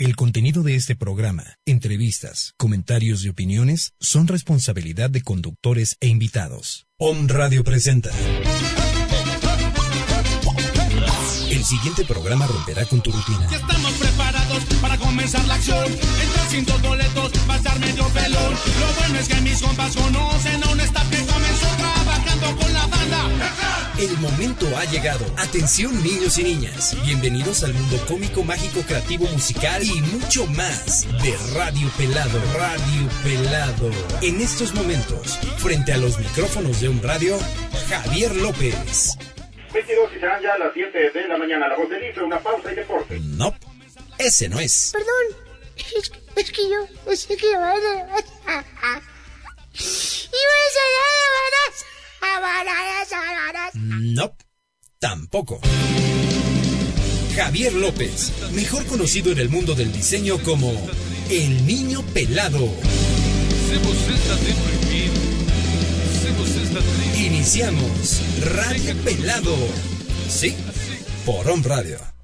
El contenido de este programa, entrevistas, comentarios y opiniones son responsabilidad de conductores e invitados. Om Radio presenta. El siguiente programa romperá con tu rutina. Ya estamos preparados para comenzar la acción. Entra sin dos boletos, estar medio pelón. Lo bueno es que mis compas conocen a un staff que comenzó con la banda. El momento ha llegado. Atención niños y niñas. Bienvenidos al mundo cómico, mágico, creativo, musical y mucho más de Radio Pelado. Radio Pelado. En estos momentos, frente a los micrófonos de un radio, Javier López. 22 y serán ya las 7 de la mañana. La voz del Ife, una pausa y deporte. No, ese no es. Perdón, es, es que yo pensé que iba a Iba a No, tampoco. Javier López, mejor conocido en el mundo del diseño como el niño pelado. Iniciamos Radio Pelado. Sí, por On Radio.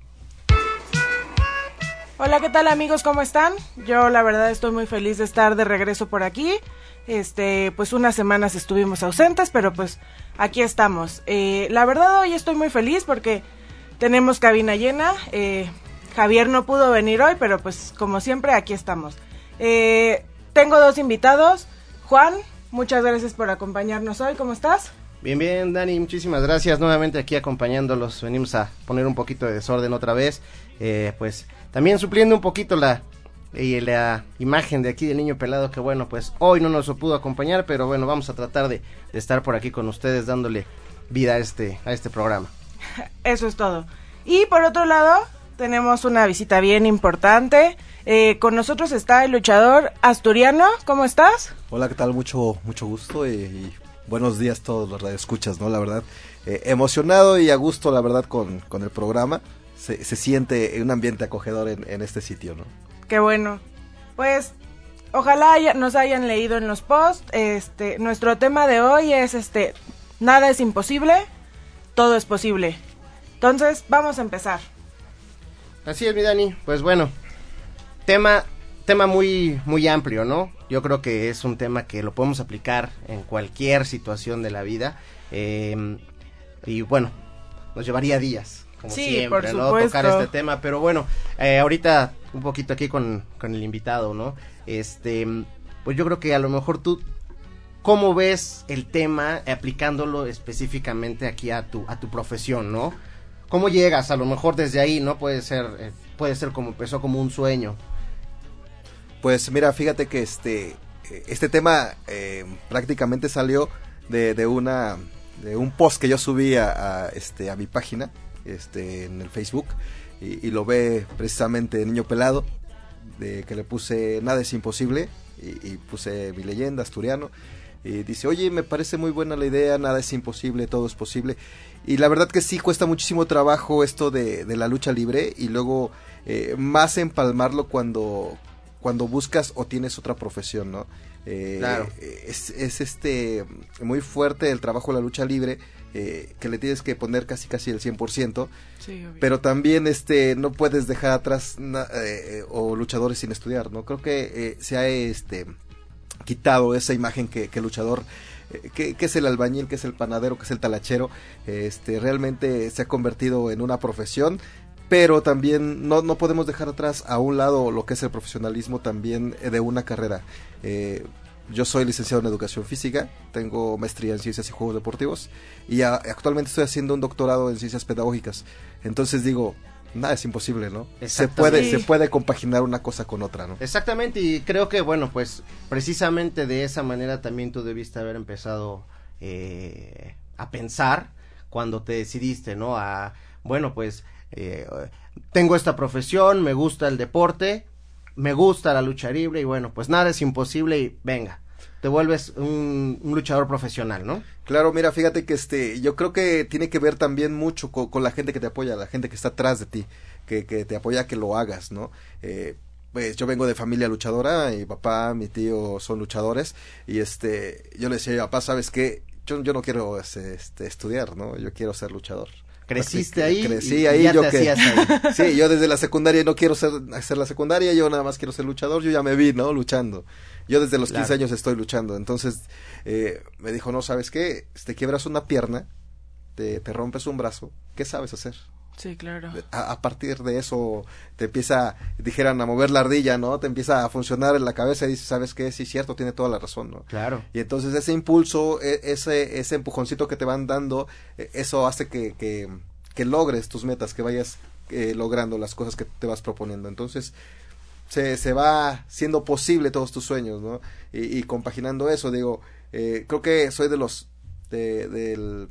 Hola, ¿qué tal amigos? ¿Cómo están? Yo la verdad estoy muy feliz de estar de regreso por aquí. Este, pues unas semanas estuvimos ausentes, pero pues aquí estamos. Eh, la verdad hoy estoy muy feliz porque tenemos cabina llena. Eh, Javier no pudo venir hoy, pero pues como siempre aquí estamos. Eh, tengo dos invitados. Juan, muchas gracias por acompañarnos hoy. ¿Cómo estás? Bien, bien, Dani, muchísimas gracias. Nuevamente aquí acompañándolos. Venimos a poner un poquito de desorden otra vez. Eh, pues también supliendo un poquito la, y la imagen de aquí del niño pelado que bueno, pues hoy no nos pudo acompañar, pero bueno, vamos a tratar de, de estar por aquí con ustedes dándole vida a este, a este programa. Eso es todo. Y por otro lado, tenemos una visita bien importante. Eh, con nosotros está el luchador asturiano. ¿Cómo estás? Hola, ¿qué tal? Mucho, mucho gusto y, y buenos días a todos los radioescuchas, ¿no? La verdad, eh, emocionado y a gusto, la verdad, con, con el programa. Se, se siente un ambiente acogedor en, en este sitio, ¿no? Qué bueno. Pues ojalá haya- nos hayan leído en los posts. Este, nuestro tema de hoy es este, nada es imposible, todo es posible. Entonces, vamos a empezar. Así es, mi Dani. Pues bueno, tema, tema muy, muy amplio, ¿no? Yo creo que es un tema que lo podemos aplicar en cualquier situación de la vida. eh, y bueno, nos llevaría días, como Sí, siempre, por ¿no? supuesto. Tocar este tema. Pero bueno, eh, ahorita un poquito aquí con, con el invitado, ¿no? Este, pues yo creo que a lo mejor tú, ¿cómo ves el tema aplicándolo específicamente aquí a tu, a tu profesión, ¿no? ¿Cómo llegas? A lo mejor desde ahí, ¿no? Puede ser, eh, puede ser como empezó como un sueño. Pues mira, fíjate que este, este tema eh, prácticamente salió de, de una de un post que yo subí a, a, este, a mi página este, en el Facebook y, y lo ve precisamente Niño Pelado, de que le puse Nada es imposible y, y puse mi leyenda asturiano y dice, oye, me parece muy buena la idea, nada es imposible, todo es posible. Y la verdad que sí cuesta muchísimo trabajo esto de, de la lucha libre y luego eh, más empalmarlo cuando, cuando buscas o tienes otra profesión, ¿no? Eh, Claro. Es, es este muy fuerte el trabajo de la lucha libre, eh, que le tienes que poner casi casi el 100%, Sí, pero también este no puedes dejar atrás na- eh, o luchadores sin estudiar, ¿no? Creo que eh, se ha este quitado esa imagen que, que el luchador eh, que, que es el albañil, que es el panadero, que es el talachero, este realmente se ha convertido en una profesión, pero también no, no podemos dejar atrás a un lado lo que es el profesionalismo también de una carrera. Eh, yo soy licenciado en educación física, tengo maestría en ciencias y juegos deportivos y a- actualmente estoy haciendo un doctorado en ciencias pedagógicas. Entonces digo, nada es imposible, ¿no? Se puede, se puede compaginar una cosa con otra, ¿no? Exactamente, y creo que, bueno, pues precisamente de esa manera también tú debiste haber empezado eh, a pensar cuando te decidiste, ¿no? A, bueno, pues eh, tengo esta profesión, me gusta el deporte, me gusta la lucha libre y bueno, pues nada es imposible y venga, te vuelves un, luchador profesional, ¿no? Claro, mira, fíjate que este, yo creo que tiene que ver también mucho co- con, la gente que te apoya, la gente que está atrás de ti, que, que te apoya que lo hagas, ¿no? Eh, pues yo vengo de familia luchadora, mi papá, mi tío son luchadores, y este, yo le decía, papá, ¿sabes qué? Yo, yo no quiero este, este, estudiar, ¿no? Yo quiero ser luchador. Creciste ahí Crecí y- y ahí, ya yo te que, ahí. Sí, yo desde la secundaria no quiero ser, hacer la secundaria, yo nada más quiero ser luchador, yo ya me vi, ¿no? Luchando. Yo desde los 15 Claro. años estoy luchando. Entonces, eh, me dijo, no, ¿sabes qué? Si te quiebras una pierna, te, te rompes un brazo, ¿qué sabes hacer? Sí, claro. A, a partir de eso te empieza, dijeran, a mover la ardilla, ¿no? Te empieza a funcionar en la cabeza y dices, ¿sabes qué? Sí, cierto, tiene toda la razón, ¿no? Claro. Y entonces ese impulso, e- ese, ese empujoncito que te van dando, e- eso hace que, que, que logres tus metas, que vayas eh, logrando las cosas que te vas proponiendo. Entonces se, se va siendo posible todos tus sueños, ¿no? Y, y compaginando eso, digo, eh, creo que soy de los, de, del-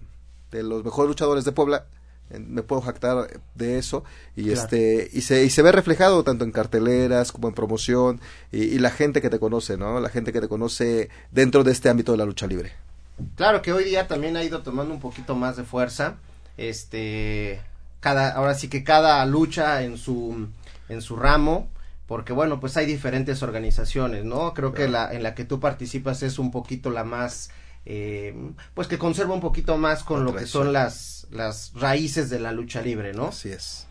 de los mejores luchadores de Puebla. Me puedo jactar de eso y Claro. este y se y se ve reflejado tanto en carteleras como en promoción y, y la gente que te conoce, ¿no? La gente que te conoce dentro de este ámbito de la lucha libre. Claro que hoy día también ha ido tomando un poquito más de fuerza. Este, cada, ahora sí que cada lucha en su, en su ramo, porque bueno, pues hay diferentes organizaciones, ¿no? Creo que la, en la que tú participas es un poquito la más, eh, pues que conserva un poquito más con La lo que son las, las raíces de la lucha libre, ¿no? Así es.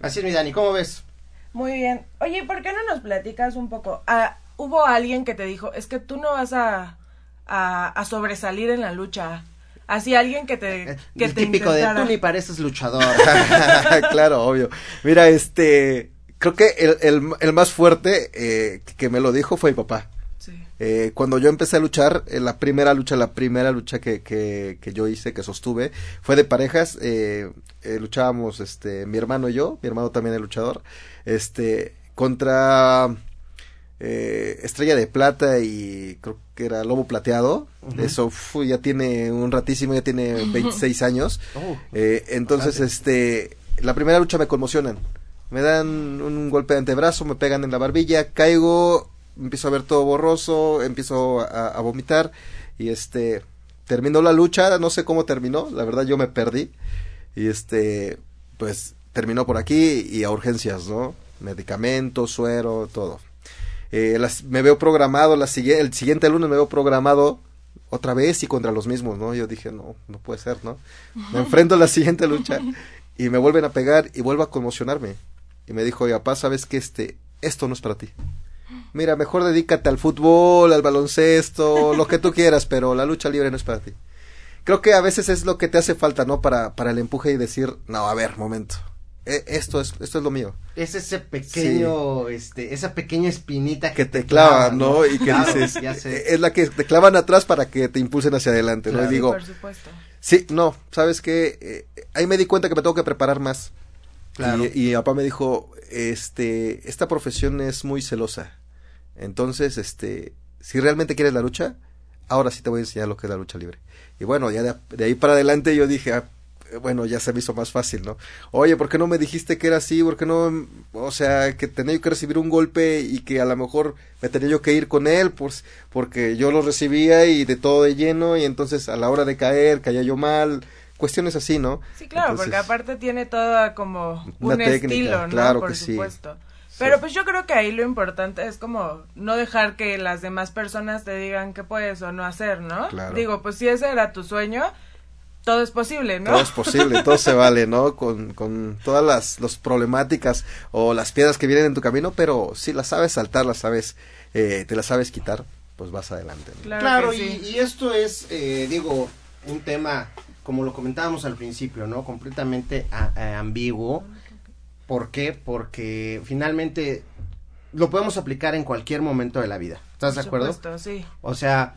Así es, mi Dani, ¿cómo ves? Muy bien. Oye, ¿por qué no nos platicas un poco? Ah, ¿Hubo alguien que te dijo, es que tú no vas a, a, a sobresalir en la lucha? Así alguien que te, que El te típico de tú ni pareces luchador. claro, obvio. Mira, este, creo que el, el, el más fuerte eh, que me lo dijo fue mi papá. Sí. Eh, cuando yo empecé a luchar, eh, la primera lucha, la primera lucha que, que, que yo hice, que sostuve, fue de parejas. Eh, eh, luchábamos, este, mi hermano y yo, mi hermano también es luchador, este, contra eh, Estrella de Plata y creo que era Lobo Plateado. Eso ya tiene un ratísimo, ya tiene 26 años. Oh, Eh, entonces, este, la primera lucha me conmocionan. Me dan un golpe de antebrazo, me pegan en la barbilla, caigo, empiezo a ver todo borroso, empiezo a, vomitar y este, terminó la lucha, no sé cómo terminó, la verdad yo me perdí y este, pues terminó por aquí y a urgencias, ¿no? Medicamentos, suero, todo. Eh, me veo programado, la, el siguiente lunes me veo programado otra vez y contra los mismos, ¿no? Yo dije, no, no puede ser, ¿no? Me enfrento a la siguiente lucha y me vuelven a pegar y vuelvo a conmocionarme. Y me dijo, oye, papá, ¿sabes que este, esto no es para ti? Mira, mejor dedícate al fútbol, al baloncesto, lo que tú quieras, pero la lucha libre no es para ti. Creo que a veces es lo que te hace falta, ¿no? Para, para el empuje y decir, no, a ver, momento. E- esto es, esto es lo mío. es ese pequeño, este, esa pequeña espinita que te clavan, ¿no? Y que Claro, dices, ya sé. es la que te clavan atrás para que te impulsen hacia adelante, ¿no? Claro. Y digo, Por supuesto. sí, no, ¿sabes qué? Eh, ahí me di cuenta que me tengo que preparar más. Claro. Y, y papá me dijo, este, esta profesión es muy celosa. Entonces, este, si realmente quieres la lucha, ahora sí te voy a enseñar lo que es la lucha libre. Y bueno, ya de, de ahí para adelante yo dije, ah, bueno, ya se me hizo más fácil, ¿no? Oye, ¿por qué no me dijiste que era así? ¿Por qué no? O sea, que tenía yo que recibir un golpe y que a lo mejor me tenía yo que ir con él, pues, porque yo lo recibía y de todo de lleno y entonces a la hora de caer caía yo mal. Cuestiones así, ¿no? Sí, claro, porque aparte tiene todo como un técnica, estilo, ¿no? claro Por que sí. Pero pues yo creo que ahí lo importante es como no dejar que las demás personas te digan qué puedes o no hacer, ¿no? Claro. Digo, pues si ese era tu sueño, todo es posible, ¿no? Todo es posible, todo se vale, ¿no? Con, con todas las los problemáticas o las piedras que vienen en tu camino, pero si las sabes saltar, las sabes, eh, te las sabes quitar, pues vas adelante. ¿no? Claro, y, sí. y esto es, eh, digo, un tema, como lo comentábamos al principio, ¿no? Completamente a- a- ambiguo. ¿Por qué? Porque finalmente lo podemos aplicar en cualquier momento de la vida. ¿Estás de acuerdo? supuesto, sí. O sea,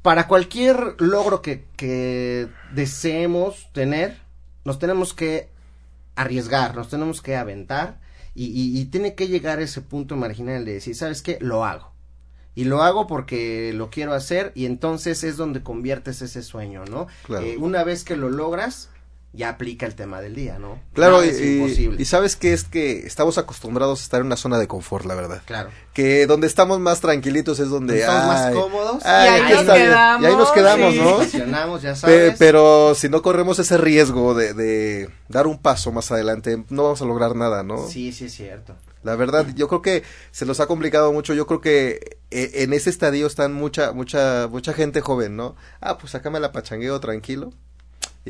para cualquier logro que, que deseemos tener, nos tenemos que arriesgar, nos tenemos que aventar y, y- y tiene que llegar ese punto marginal de decir, ¿sabes qué? Lo hago. Y lo hago porque lo quiero hacer y entonces es donde conviertes ese sueño, ¿no? Claro. Eh, una vez que lo logras, ya aplica el tema del día, ¿no? Claro, es y- imposible. y sabes que es que estamos acostumbrados a estar en una zona de confort, la verdad. Claro. Que donde estamos más tranquilitos es donde Estamos más cómodos. ay, Y ahí nos quedamos, Y ahí nos quedamos, sí. ¿no? Estacionamos, ya Pe- sabes. pero si no corremos ese riesgo de, de dar un paso más adelante, no vamos a lograr nada, ¿no? Sí, sí es cierto. La verdad, yo creo que se nos ha complicado mucho. Yo creo que eh, en ese estadio están mucha, mucha, mucha gente joven, ¿no? Ah, pues acá me la pachangueo tranquilo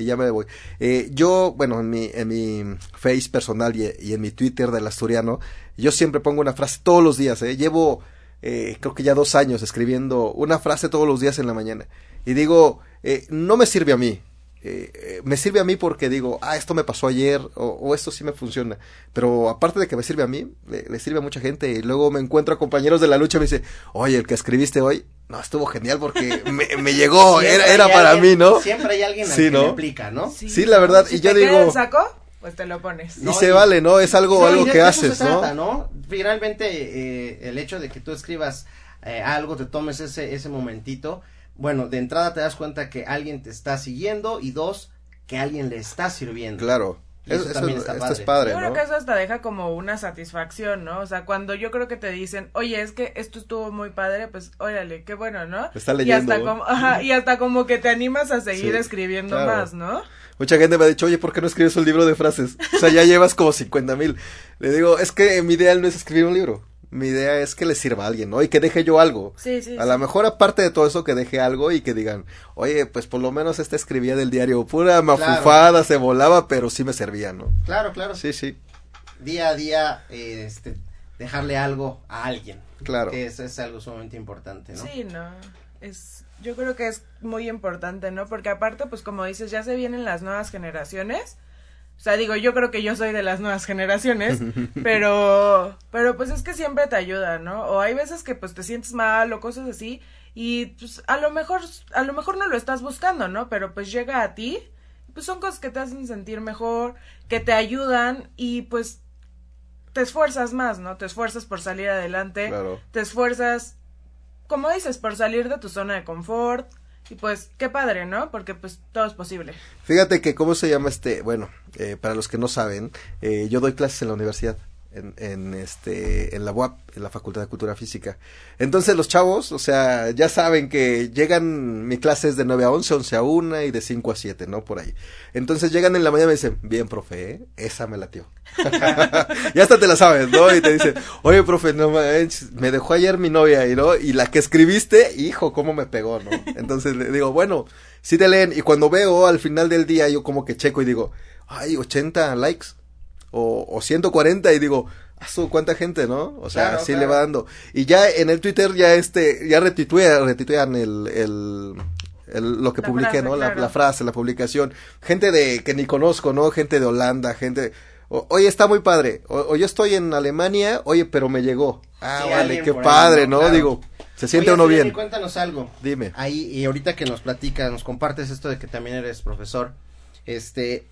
y ya me voy. Eh, yo, bueno, en mi, en mi face personal y, en mi Twitter del asturiano, yo siempre pongo una frase todos los días, ¿eh? Llevo, eh, creo que ya dos años escribiendo una frase todos los días en la mañana. Y digo, eh, no me sirve a mí. Eh, eh, me sirve a mí porque digo, ah, esto me pasó ayer o, o esto sí me funciona. Pero aparte de que me sirve a mí, le, le sirve a mucha gente. Y luego me encuentro a compañeros de la lucha y me dice, oye, el que escribiste hoy, no, estuvo genial porque me, me llegó, era, era para alguien- mí, ¿no? Siempre hay alguien al Sí, que ¿no? le aplica, ¿no? Sí, la verdad, Si y yo te queda digo- el saco, pues te lo pones. Y No, se y- vale, ¿no? Es algo, algo que haces, se ¿no? trata, ¿no? Finalmente, eh, el hecho de que tú escribas eh, algo, te tomes ese, ese momentito, bueno, de entrada te das cuenta que alguien te está siguiendo y dos, que alguien le está sirviendo. Claro. Y eso Eso- también eso- está esto es padre. padre, Yo creo ¿no? que eso hasta deja como una satisfacción, ¿no? O sea, cuando yo creo que te dicen, oye, es que esto estuvo muy padre, pues órale, qué bueno, ¿no? Está y leyendo, hasta ¿no? como, ajá, y hasta como que te animas a seguir Sí, escribiendo claro. más, ¿no? Mucha gente me ha dicho, oye, ¿por qué no escribes un libro de frases? O sea, ya llevas como 50 mil. Le digo, es que mi ideal no es escribir un libro. Mi idea es que le sirva a alguien, ¿no? Y que deje yo algo. Sí, sí. A sí. lo mejor, aparte de todo eso, que deje algo y que digan, oye, pues por lo menos esta escribía del diario. Pura mafufada, se volaba, pero sí me servía, ¿no? Claro, claro. Sí, sí, Día a día, eh, este, dejarle algo a alguien. claro. Que eso es algo sumamente importante, ¿no? Sí, no. Es, yo creo que es muy importante, ¿no? Porque aparte, pues como dices, ya se vienen las nuevas generaciones. O sea, digo, yo creo que yo soy de las nuevas generaciones, pero, pero pues es que siempre te ayuda, ¿no? O hay veces que pues te sientes mal o cosas así y pues a lo mejor, a lo mejor no lo estás buscando, ¿no? Pero pues llega a ti, pues son cosas que te hacen sentir mejor, que te ayudan y pues te esfuerzas más, ¿no? Te esfuerzas por salir adelante, Claro. te esfuerzas como dices, por salir de tu zona de confort. Y pues, qué padre, ¿no? Porque pues todo es posible. Fíjate que, ¿cómo se llama este? Bueno, eh, para los que no saben, eh, yo doy clases en la universidad. En, en este en la UAP en la Facultad de Cultura Física. Entonces los chavos o sea ya saben que llegan mi clases de 9 a 11 11 a 1 y de 5 a 7 no por ahí. Entonces llegan en la mañana y me dicen bien profe ¿eh? esa me latió ya hasta te la sabes no y te dicen oye profe no me dejó ayer mi novia y no y la que escribiste hijo cómo me pegó no entonces le digo bueno sí te leen y cuando veo al final del día yo como que checo y digo ay 80 likes o, o 140 y digo, "Ah, su, ¿cuánta gente, no? O sea, Claro, así claro. le va dando. Y ya en el Twitter ya este, ya retitúan, retituean el, el, el- lo que La publiqué, frase, ¿no? La, claro. la frase, la publicación. Gente de, que ni conozco, ¿no? Gente de Holanda, gente, o- oye, está muy padre. O, o yo estoy en Alemania, oye, pero me llegó. Ah, Sí, vale, qué ahí, padre, ¿no? Digo, se siente Oye, uno bien. y cuéntanos algo. Dime. Ahí, y ahorita que nos platicas, nos compartes esto de que también eres profesor, este,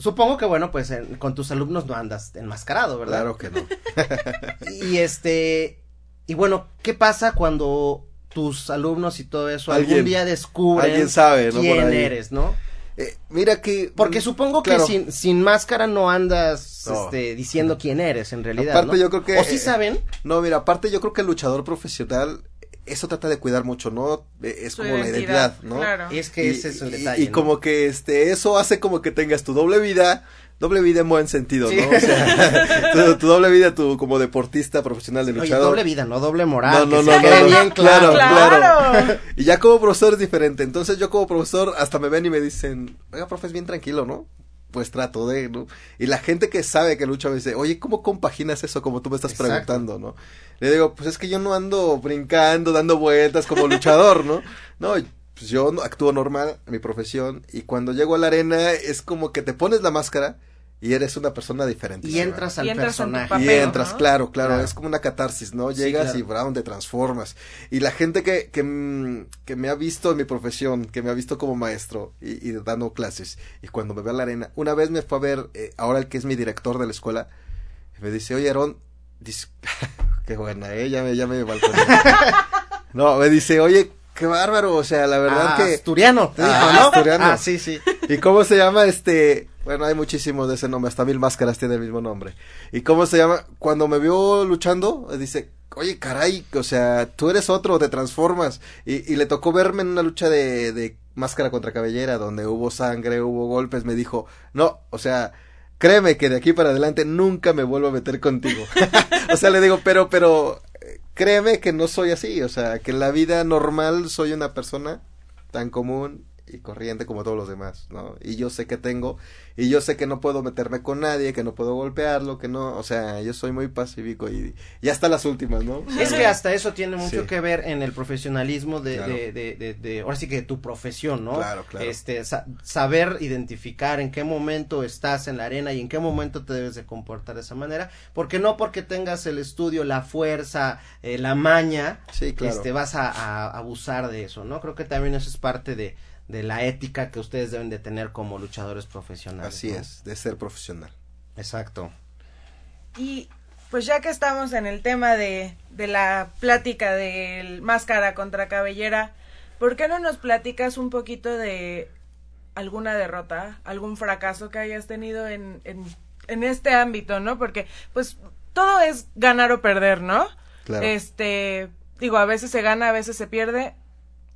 supongo que bueno, pues en- con tus alumnos no andas enmascarado, ¿verdad? Claro que no. Y este, y bueno, ¿qué pasa cuando tus alumnos y todo eso algún día descubren alguien sabe, ¿no? Quién eres, ¿no? Eh, mira que. Porque supongo que sin, sin máscara no andas No. este, diciendo quién eres en realidad. Aparte, ¿no? yo creo que, O sí eh, saben. No, mira, aparte yo creo que el luchador profesional, eso trata de cuidar mucho, ¿no? Eh, Es Su como la identidad, ¿no? claro. Es que Y- ese es el y- detalle. Y, ¿no? como que este, eso hace como que tengas tu doble vida, doble vida en buen sentido, Sí. ¿no? O sea, tu, tu doble vida, tu como deportista profesional de Oye, luchador. doble vida, no doble moral. No, que no, no, quede no, bien no, claro. claro, ¡Claro! Y ya como profesor es diferente. Entonces yo como profesor hasta me ven y me dicen, oiga, profe, es bien tranquilo, ¿no? Pues trato de, ¿no? Y la gente que sabe que lucha me dice, oye, ¿cómo compaginas eso como tú me estás Exacto. preguntando, no? Le digo, pues es que yo no ando brincando, dando vueltas como luchador, ¿no? No, pues yo actúo normal, mi profesión, y cuando llego a la arena es como que te pones la máscara y eres una persona diferente. Y entras al Y entras en tu personaje. papel, Y entras, ¿no? claro, claro, Claro. es como una catarsis, ¿no? Sí, Llegas claro. y brown te transformas. Y la gente que, que, mm, que me ha visto en mi profesión, que me ha visto como maestro y, y dando clases, y cuando me ve a la arena, una vez me fue a ver, eh, ahora el que es mi director de la escuela, y me dice, oye, Aarón, dice, qué buena, eh, ya me, ya me balconé. no, me dice, oye, qué bárbaro, o sea, la verdad Ah, que... Asturiano, te dijo, Ah, ¿no? asturiano. Ah, sí, sí. ¿Y cómo se llama este? Bueno, hay muchísimos de ese nombre, hasta Mil Máscaras tiene el mismo nombre. ¿Y cómo se llama? Cuando me vio luchando, dice, oye, caray, o sea, tú eres otro, te transformas. Y, y le tocó verme en una lucha de, de máscara contra cabellera, donde hubo sangre, hubo golpes, me dijo, no, o sea, créeme que de aquí para adelante nunca me vuelvo a meter contigo. o sea, le digo, pero, pero, créeme que no soy así, o sea, que en la vida normal soy una persona tan común y corriente como todos los demás, ¿no? Y yo sé que tengo, y yo sé que no puedo meterme con nadie, que no puedo golpearlo, que no, o sea, yo soy muy pacífico y, y hasta las últimas, ¿no? Es que hasta eso tiene mucho Sí. que ver en el profesionalismo de, Claro. de, de, de- de- ahora sí que de tu profesión, ¿no? Claro, claro. Este, sa- saber identificar en qué momento estás en la arena y en qué momento te debes de comportar de esa manera, porque no porque tengas el estudio, la fuerza, eh, la maña, Sí, claro. este, vas a, a abusar de eso, ¿no? Creo que también eso es parte de, de la ética que ustedes deben de tener como luchadores profesionales. Así ¿no? es, de ser profesional. Exacto. Y pues ya que estamos en el tema de, de la plática del máscara contra cabellera, ¿por qué no nos platicas un poquito de alguna derrota, algún fracaso que hayas tenido en, en, en este ámbito, ¿no? Porque pues todo es ganar o perder, ¿no? Claro. Este, digo, a veces se gana, a veces se pierde.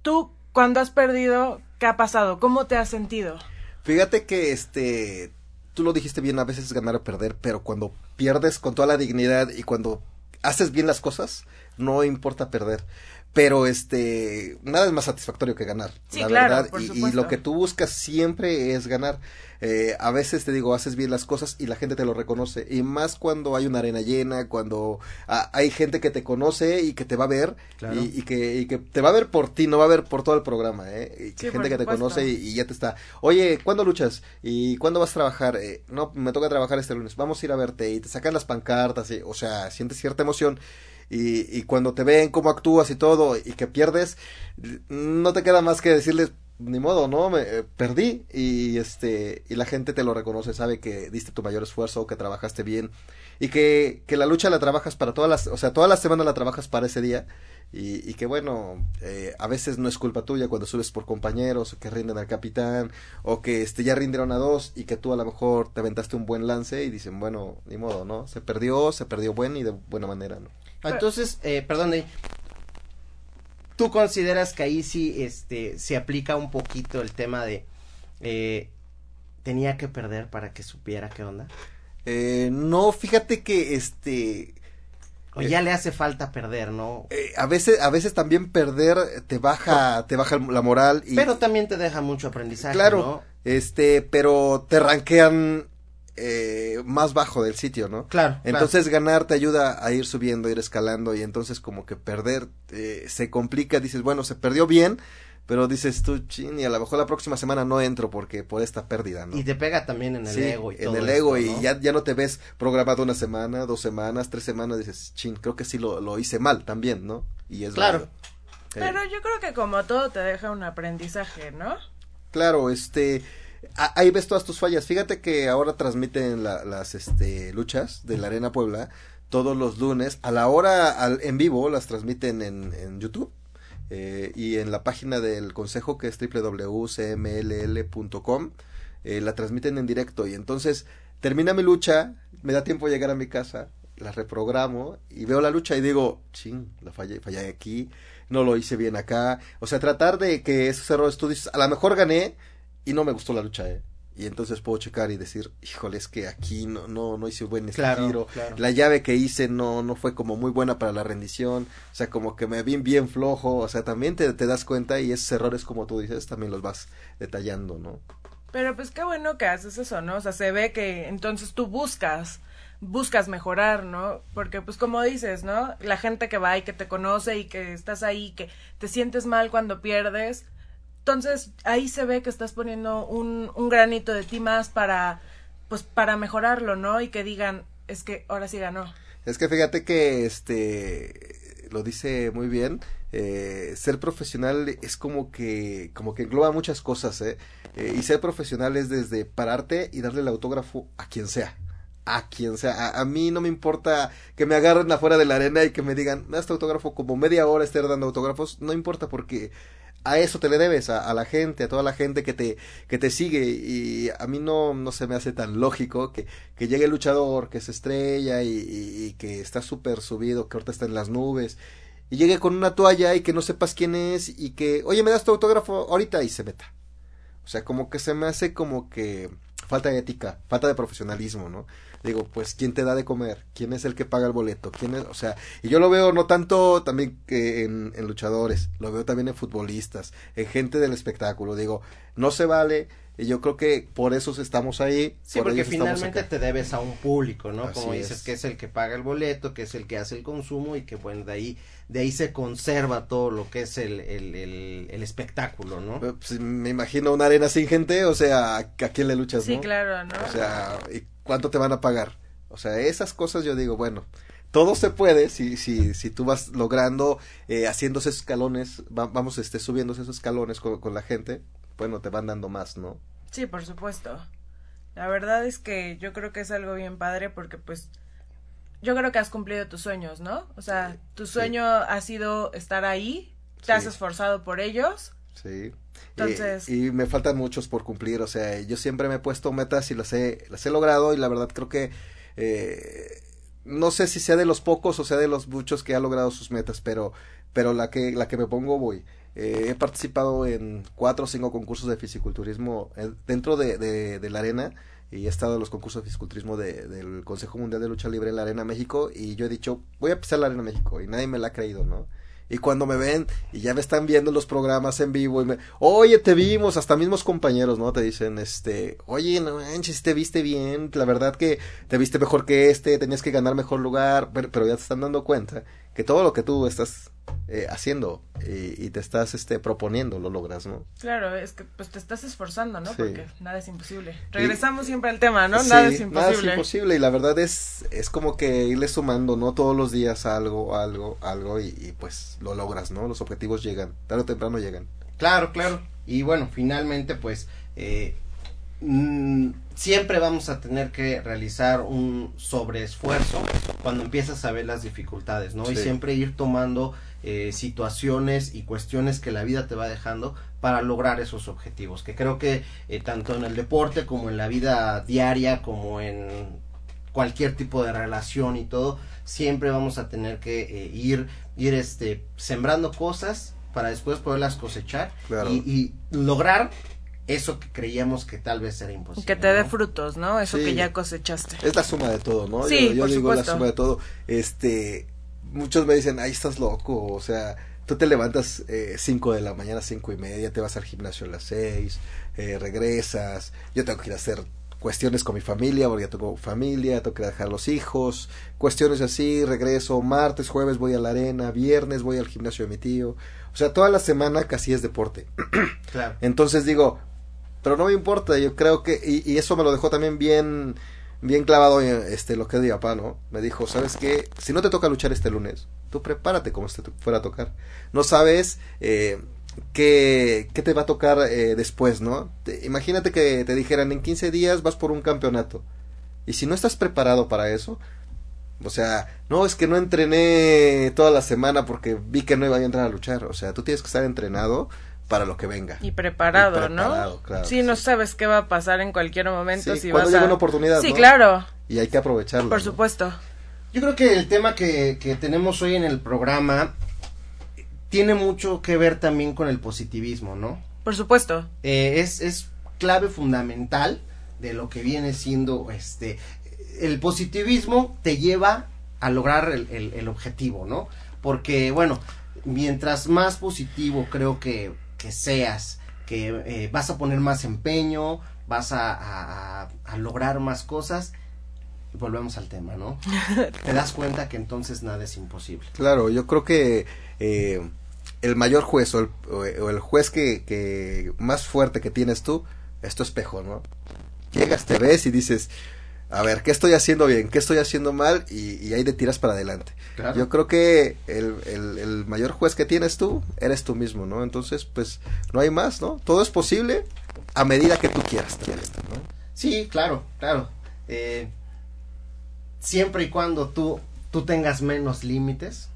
Tú, cuando has perdido, ¿qué ha pasado? ¿Cómo te has sentido? Fíjate que este tú lo dijiste bien, a veces es ganar o perder, pero cuando pierdes con toda la dignidad y cuando haces bien las cosas, no importa perder. Pero este, nada es más satisfactorio que ganar, Sí, la claro, verdad. por y, lo que tú buscas siempre es ganar. Eh, a veces te digo, haces bien las cosas y la gente te lo reconoce. Y más cuando hay una arena llena, cuando ah, hay gente que te conoce y que te va a ver Claro. y, y que, y que te va a ver por ti, no va a ver por todo el programa. ¿eh? Y que Sí, gente que te conoce y, y ya te está. Oye, ¿cuándo luchas? ¿Y cuándo vas a trabajar? Eh, no, me toca trabajar este lunes. Vamos a ir a verte. Y te sacan las pancartas. Y, o sea, sientes cierta emoción. Y, y cuando te ven cómo actúas y todo y que pierdes, no te queda más que decirles, ni modo, ¿no? Me, eh, perdí. Y, este, y la gente te lo reconoce, sabe que diste tu mayor esfuerzo, que trabajaste bien. Y que, que la lucha la trabajas para todas las, o sea, toda la semana la trabajas para ese día. Y, y que bueno, eh, a veces no es culpa tuya cuando subes por compañeros, o que rinden al capitán, o que este, ya rindieron a dos y que tú a lo mejor te aventaste un buen lance y dicen, bueno, ni modo, ¿no? Se perdió, se perdió buen y de buena manera, ¿no? Entonces, eh, perdón, ¿tú consideras que ahí sí este, se aplica un poquito el tema de eh, tenía que perder para que supiera qué onda? Eh, no, fíjate que este... O ya le hace falta perder, ¿no? eh, a veces, a veces también perder te baja, te baja la moral y Pero también te deja mucho aprendizaje, claro, ¿no? este, pero te ranquean eh, más bajo del sitio, ¿no? Claro, Entonces ganar te ayuda a ir subiendo, ir escalando y entonces como que perder eh, se complica, dices, bueno, se perdió bien, pero dices tú, chin, y a lo mejor la próxima semana no entro porque por esta pérdida, ¿no? Y te pega también en el Sí, ego y en todo el ego esto, y ¿no? ya, ya no te ves programado una semana, dos semanas, tres semanas, dices, chin, creo que sí lo, lo hice mal también, ¿no? Y es Claro. Pero yo creo que como todo te deja un aprendizaje, ¿no? Claro, este, ahí ves todas tus fallas. Fíjate que ahora transmiten la- las este, luchas de la Arena Puebla todos los lunes. A la hora al- en vivo las transmiten en, en YouTube eh, y en la página del consejo que es www.cmll.com. eh, la transmiten en directo y entonces termina mi lucha, me da tiempo de llegar a mi casa, la reprogramo y veo la lucha y digo, ching, la fallé, fallé aquí, no lo hice bien acá. O sea, tratar de que esos errores tú dices, a lo mejor gané y no me gustó la lucha, ¿eh? Y entonces puedo checar y decir, híjole, es que aquí no, no, no hice buen Claro. La llave que hice no, no fue como muy buena para la rendición. O sea, como que me vi bien flojo. O sea, también te, te das cuenta y esos errores, como tú dices, también los vas detallando, ¿no? Pero pues qué bueno que haces eso, ¿no? O sea, se ve que entonces tú buscas, buscas mejorar, ¿no? Porque pues como dices, ¿no? La gente que va y que te conoce y que estás ahí, que te sientes mal cuando pierdes, entonces ahí se ve que estás poniendo un, un granito de ti más para, pues para mejorarlo, ¿no? Y que digan, es que ahora sí ganó. Es que fíjate que este lo dice muy bien. eh, ser profesional es como que como que engloba muchas cosas, ¿eh? Eh, y ser profesional es desde pararte y darle el autógrafo a quien sea. A quien sea. A, a mí no me importa que me agarren afuera de la arena y que me digan, me das tu autógrafo como media hora estar dando autógrafos. No importa porque a eso te le debes, a, la gente, a toda la gente que te, que te sigue. Y a mí no, no se me hace tan lógico que, que llegue el luchador, que se estrella y, y, y que está súper subido, que ahorita está en las nubes, y llegue con una toalla y que no sepas quién es y que, oye, me das tu autógrafo ahorita y se meta. O sea, como que se me hace como que falta de ética, falta de profesionalismo, ¿no? Digo, pues, ¿quién te da de comer? ¿Quién es el que paga el boleto? ¿Quién es? O sea, y yo lo veo no tanto también que en, en luchadores, lo veo también en futbolistas, en gente del espectáculo. Digo, no se vale y yo creo que por eso estamos ahí. Sí, por porque finalmente te debes a un público, ¿no? Así Como dices, es. que es el que paga el boleto, que es el que hace el consumo y que, bueno, de ahí, de ahí se conserva todo lo que es el, el, el, el espectáculo, ¿no? Pues, me imagino una arena sin gente, o sea, ¿a, a quién le luchas, Sí, no? claro, ¿no? O sea, ¿y cuánto te van a pagar? O sea, esas cosas yo digo, bueno, todo se puede si, si, si tú vas logrando, eh, haciendo esos escalones, va- vamos este, subiendo esos escalones con, con la gente, bueno, te van dando más, ¿no? Sí, por supuesto. La verdad es que yo creo que es algo bien padre porque pues yo creo que has cumplido tus sueños, ¿no? O sea, tu sueño ha sido estar ahí, te has esforzado por ellos. Sí. Entonces- y, y me faltan muchos por cumplir, o sea, yo siempre me he puesto metas y las he, las he logrado y la verdad creo que eh, no sé si sea de los pocos o sea de los muchos que ha logrado sus metas, pero, pero la que, la que me pongo voy. Eh, he participado en cuatro o cinco concursos de fisiculturismo eh, dentro de, de, de la arena y he estado en los concursos de fisiculturismo de, del Consejo Mundial de Lucha Libre en la Arena México y yo he dicho, voy a pisar la Arena México y nadie me la ha creído, ¿no? Y cuando me ven y ya me están viendo los programas en vivo y me, oye, te vimos, hasta mismos compañeros, ¿no? Te dicen, este, oye, no manches, te viste bien, la verdad que te viste mejor que este, tenías que ganar mejor lugar, pero, pero ya te están dando cuenta que todo lo que tú estás eh, haciendo y, y te estás este, proponiendo lo logras, ¿no? Claro, es que pues te estás esforzando, ¿no? Sí. Porque nada es imposible. Regresamos siempre al tema, ¿no? Sí, nada es Nada es imposible. imposible y la verdad es, es como que irle sumando, ¿no? Todos los días algo, algo, algo y, y, pues lo logras, ¿no? Los objetivos llegan, tarde o temprano llegan. Claro, claro. Y bueno, finalmente, pues, eh, siempre vamos a tener que realizar un sobreesfuerzo cuando empiezas a ver las dificultades, ¿no? Y siempre ir tomando eh, situaciones y cuestiones que la vida te va dejando para lograr esos objetivos, que creo que eh, tanto en el deporte como en la vida diaria, como en cualquier tipo de relación y todo, siempre vamos a tener que eh, ir, ir este, sembrando cosas para después poderlas cosechar Claro. y, y lograr eso que creíamos que tal vez era imposible. Que te dé ¿no? frutos, ¿no? Eso Sí. que ya cosechaste. Es la suma de todo, ¿no? Sí, yo yo por digo supuesto. la suma de todo. Este, muchos me dicen, ay, estás loco, o sea, tú te levantas eh, 5 de la mañana, cinco y media, te vas al gimnasio a las 6, eh, regresas, yo tengo que ir a hacer cuestiones con mi familia, porque ya tengo familia, tengo que dejar los hijos, cuestiones así, regreso, martes, jueves voy a la arena, viernes voy al gimnasio de mi tío, o sea, toda la semana casi es deporte. Claro. Entonces digo, pero no me importa, yo creo que, y, y eso me lo dejó también bien, bien clavado este, lo que es papá, ¿no? Me dijo, ¿sabes qué? Si no te toca luchar este lunes, tú prepárate como si te fuera a tocar. No sabes eh, qué, qué te va a tocar eh, después, ¿no? Te- imagínate que te dijeran, en 15 días vas por un campeonato. Y si no estás preparado para eso, o sea, no, es que no entrené toda la semana porque vi que no iba a entrar a luchar. O sea, tú tienes que estar entrenado para lo que venga. Y preparado, Y preparado, ¿no? claro, sí, no sabes qué va a pasar en cualquier momento Sí, si cuando vas llega a... una oportunidad, Sí, ¿no? claro, Y hay que aprovecharlo. por ¿no? supuesto. Yo creo que el tema que, que tenemos hoy en el programa tiene mucho que ver también con el positivismo, ¿no? Por supuesto. Eh, es, es clave fundamental de lo que viene siendo este el positivismo te lleva a lograr el, el- el objetivo, ¿no? Porque, bueno, mientras más positivo creo que, que seas, que eh, vas a poner más empeño, vas a, a- a- a lograr más cosas, volvemos al tema, ¿no? te das cuenta que entonces nada es imposible. Claro, yo creo que eh, el mayor juez o el, o el juez que, que más fuerte que tienes tú es tu espejo, ¿no? Llegas, te ves y dices, a ver, ¿qué estoy haciendo bien? ¿Qué estoy haciendo mal? Y, y ahí te tiras para adelante. Claro. Yo creo que el, el, el mayor juez que tienes tú eres tú mismo, ¿no? Entonces, pues, no hay más, ¿no? Todo es posible a medida que tú quieras, quieras ¿no? Sí, claro, claro. Eh, siempre y cuando tú, tú tengas menos límites,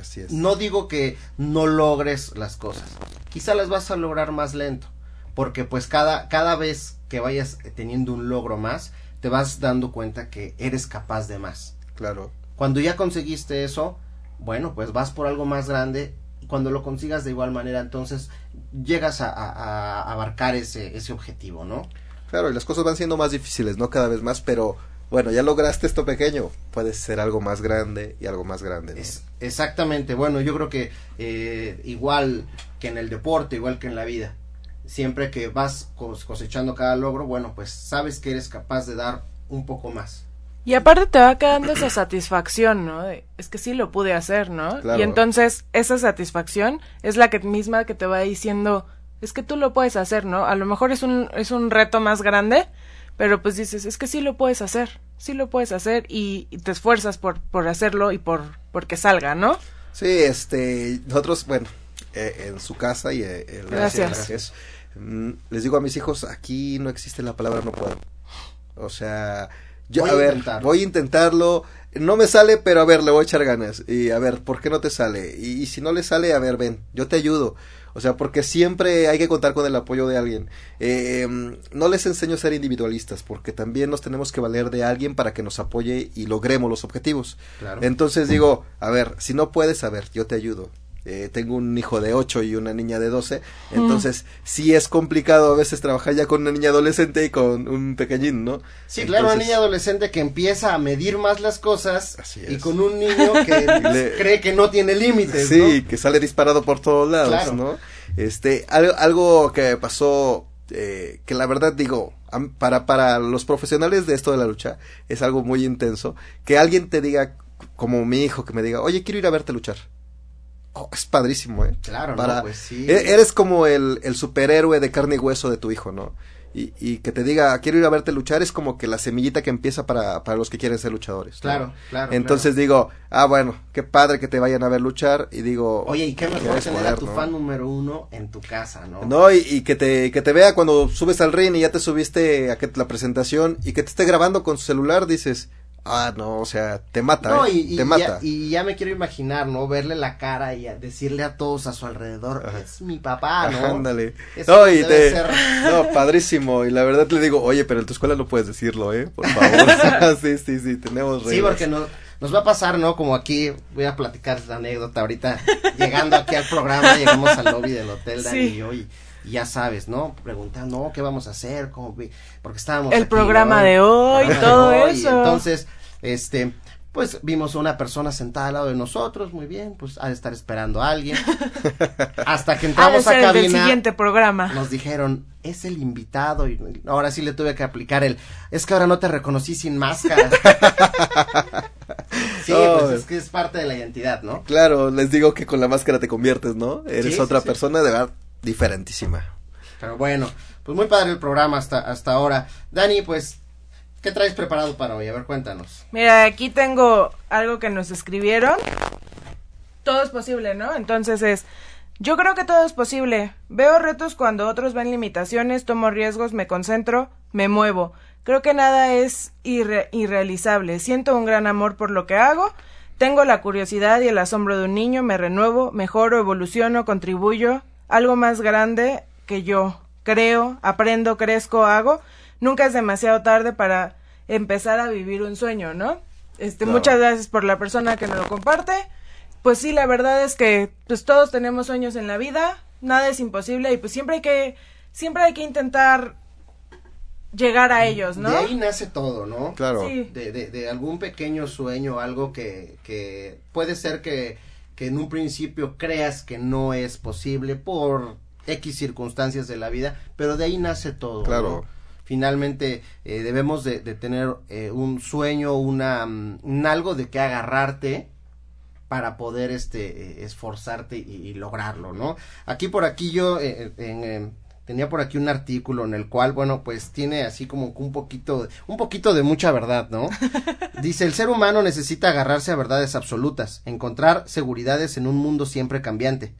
Así es. No digo que no logres las cosas, quizá las vas a lograr más lento, porque pues cada, cada vez que vayas teniendo un logro más, te vas dando cuenta que eres capaz de más. Claro. Cuando ya conseguiste eso, bueno, pues vas por algo más grande. y Cuando lo consigas de igual manera, entonces llegas a, a- a abarcar ese, ese objetivo, ¿no? Claro, y las cosas van siendo más difíciles, ¿no? Cada vez más, pero bueno, ya lograste esto pequeño. Puedes ser algo más grande y algo más grande. ¿no? Es, exactamente, bueno, yo creo que eh, igual que en el deporte, igual que en la vida, siempre que vas cos- cosechando cada logro, bueno, pues sabes que eres capaz de dar un poco más. Y aparte te va quedando esa satisfacción, ¿no? De, es que sí lo pude hacer, ¿no? Claro. Y entonces esa satisfacción es la que misma que te va diciendo, es que tú lo puedes hacer, ¿no? A lo mejor es un, es un reto más grande, pero pues dices, es que sí lo puedes hacer, sí lo puedes hacer y, y te esfuerzas por, por hacerlo y por, por que salga, ¿no? Sí, este, nosotros, bueno, eh, en su casa y eh, Gracias. Mm, les digo a mis hijos, aquí no existe la palabra no puedo. O sea, yo, Voy a ver, intentarlo. voy a intentarlo. No me sale, pero a ver, le voy a echar ganas. Y a ver, ¿por qué no te sale? Y, y si no le sale, a ver, ven, yo te ayudo. O sea, porque siempre hay que contar con el apoyo de alguien. Eh, no les enseño a ser individualistas, porque también nos tenemos que valer de alguien para que nos apoye y logremos los objetivos. Claro. Entonces digo, a ver, si no puedes, a ver, yo te ayudo. Eh, tengo un hijo de 8 y una niña de 12, entonces sí es complicado a veces trabajar ya con una niña adolescente y con un pequeñín, ¿no? Sí, claro, una niña adolescente que empieza a medir más las cosas Así y con un niño que Le- cree que no tiene límites, Sí, ¿no? que sale disparado por todos lados, Claro. ¿no? Este, algo, algo que pasó, eh, que la verdad digo, para, para los profesionales de esto de la lucha, es algo muy intenso, que alguien te diga, como mi hijo, que me diga, oye, quiero ir a verte luchar. Oh, es padrísimo, ¿eh? Claro, no, Para, pues sí. e- Eres como el, el superhéroe de carne y hueso de tu hijo, ¿no? Y, y que te diga, quiero ir a verte luchar, es como que la semillita que empieza para, para los que quieren ser luchadores. ¿no? Claro, claro. Entonces digo, ah, bueno, qué padre que te vayan a ver luchar. Y digo. Oye, y qué mejor tener poder, a tu ¿no? fan número uno en tu casa, ¿no? No, y, y que te que te vea cuando subes al ring y ya te subiste a que, la presentación y que te esté grabando con su celular, dices, ah, no, o sea, te mata, No, ¿eh? y, y te ya, mata. y ya me quiero imaginar, ¿no? Verle la cara y a decirle a todos a su alrededor, Ajá. es mi papá, ¿no? Ajá, Ándale. Eso No, y debe te, ser- no, padrísimo. Y la verdad le digo, oye, pero en tu escuela no puedes decirlo, ¿eh? Por favor. sí, sí, sí, tenemos reglas. Sí, porque no, nos va a pasar, ¿no? Como aquí, voy a platicar la anécdota ahorita, llegando aquí al programa, llegamos al lobby del hotel, Dani Sí. y yo, y, y ya sabes, ¿no? Preguntando. ¿qué vamos a hacer? ¿Cómo vi? Porque estábamos El aquí, programa ¿no? de hoy, programa todo de hoy, y eso. entonces, este, pues vimos a una persona sentada al lado de nosotros, muy bien, pues ha de estar esperando a alguien. Hasta que Ha de entramos a ser el del cabina, siguiente programa. nos dijeron, es el invitado, y ahora sí le tuve que aplicar el, es que ahora no te reconocí sin máscara. sí, pues es que es parte de la identidad, ¿no? Claro, les digo que con la máscara te conviertes, ¿no? Eres Sí, otra sí, sí. persona de verdad diferentísima. Pero bueno, pues muy padre el programa hasta, hasta ahora. Dani, pues, ¿qué traes preparado para hoy? A ver, cuéntanos. Mira, aquí tengo algo que nos escribieron. Todo es posible, ¿no? Entonces es, yo creo que todo es posible. Veo retos cuando otros ven limitaciones, tomo riesgos, me concentro, me muevo. Creo que nada es irre- irrealizable. Siento un gran amor por lo que hago. Tengo la curiosidad y el asombro de un niño, me renuevo, mejoro, evoluciono, contribuyo. Algo más grande que yo. Creo, aprendo, crezco, hago. Nunca es demasiado tarde para empezar a vivir un sueño, ¿no? Este, Claro. muchas gracias por la persona que nos lo comparte. Pues sí, la verdad es que pues todos tenemos sueños en la vida, nada es imposible y pues siempre hay que siempre hay que intentar llegar a ellos, ¿no? De ahí nace todo, ¿no? Claro. Sí. de, de, de algún pequeño sueño, algo que, que puede ser que, que en un principio creas que no es posible por X circunstancias de la vida, pero de ahí nace todo. Claro. ¿no? Finalmente eh, debemos de, de tener eh, un sueño, una, mm, un algo de que agarrarte para poder este eh, esforzarte y, y lograrlo, ¿no? Aquí por aquí yo en, tenía por aquí un artículo en el cual, bueno, pues tiene así como un poquito, un poquito de mucha verdad, ¿no? Dice, el ser humano necesita agarrarse a verdades absolutas, encontrar seguridades en un mundo siempre cambiante.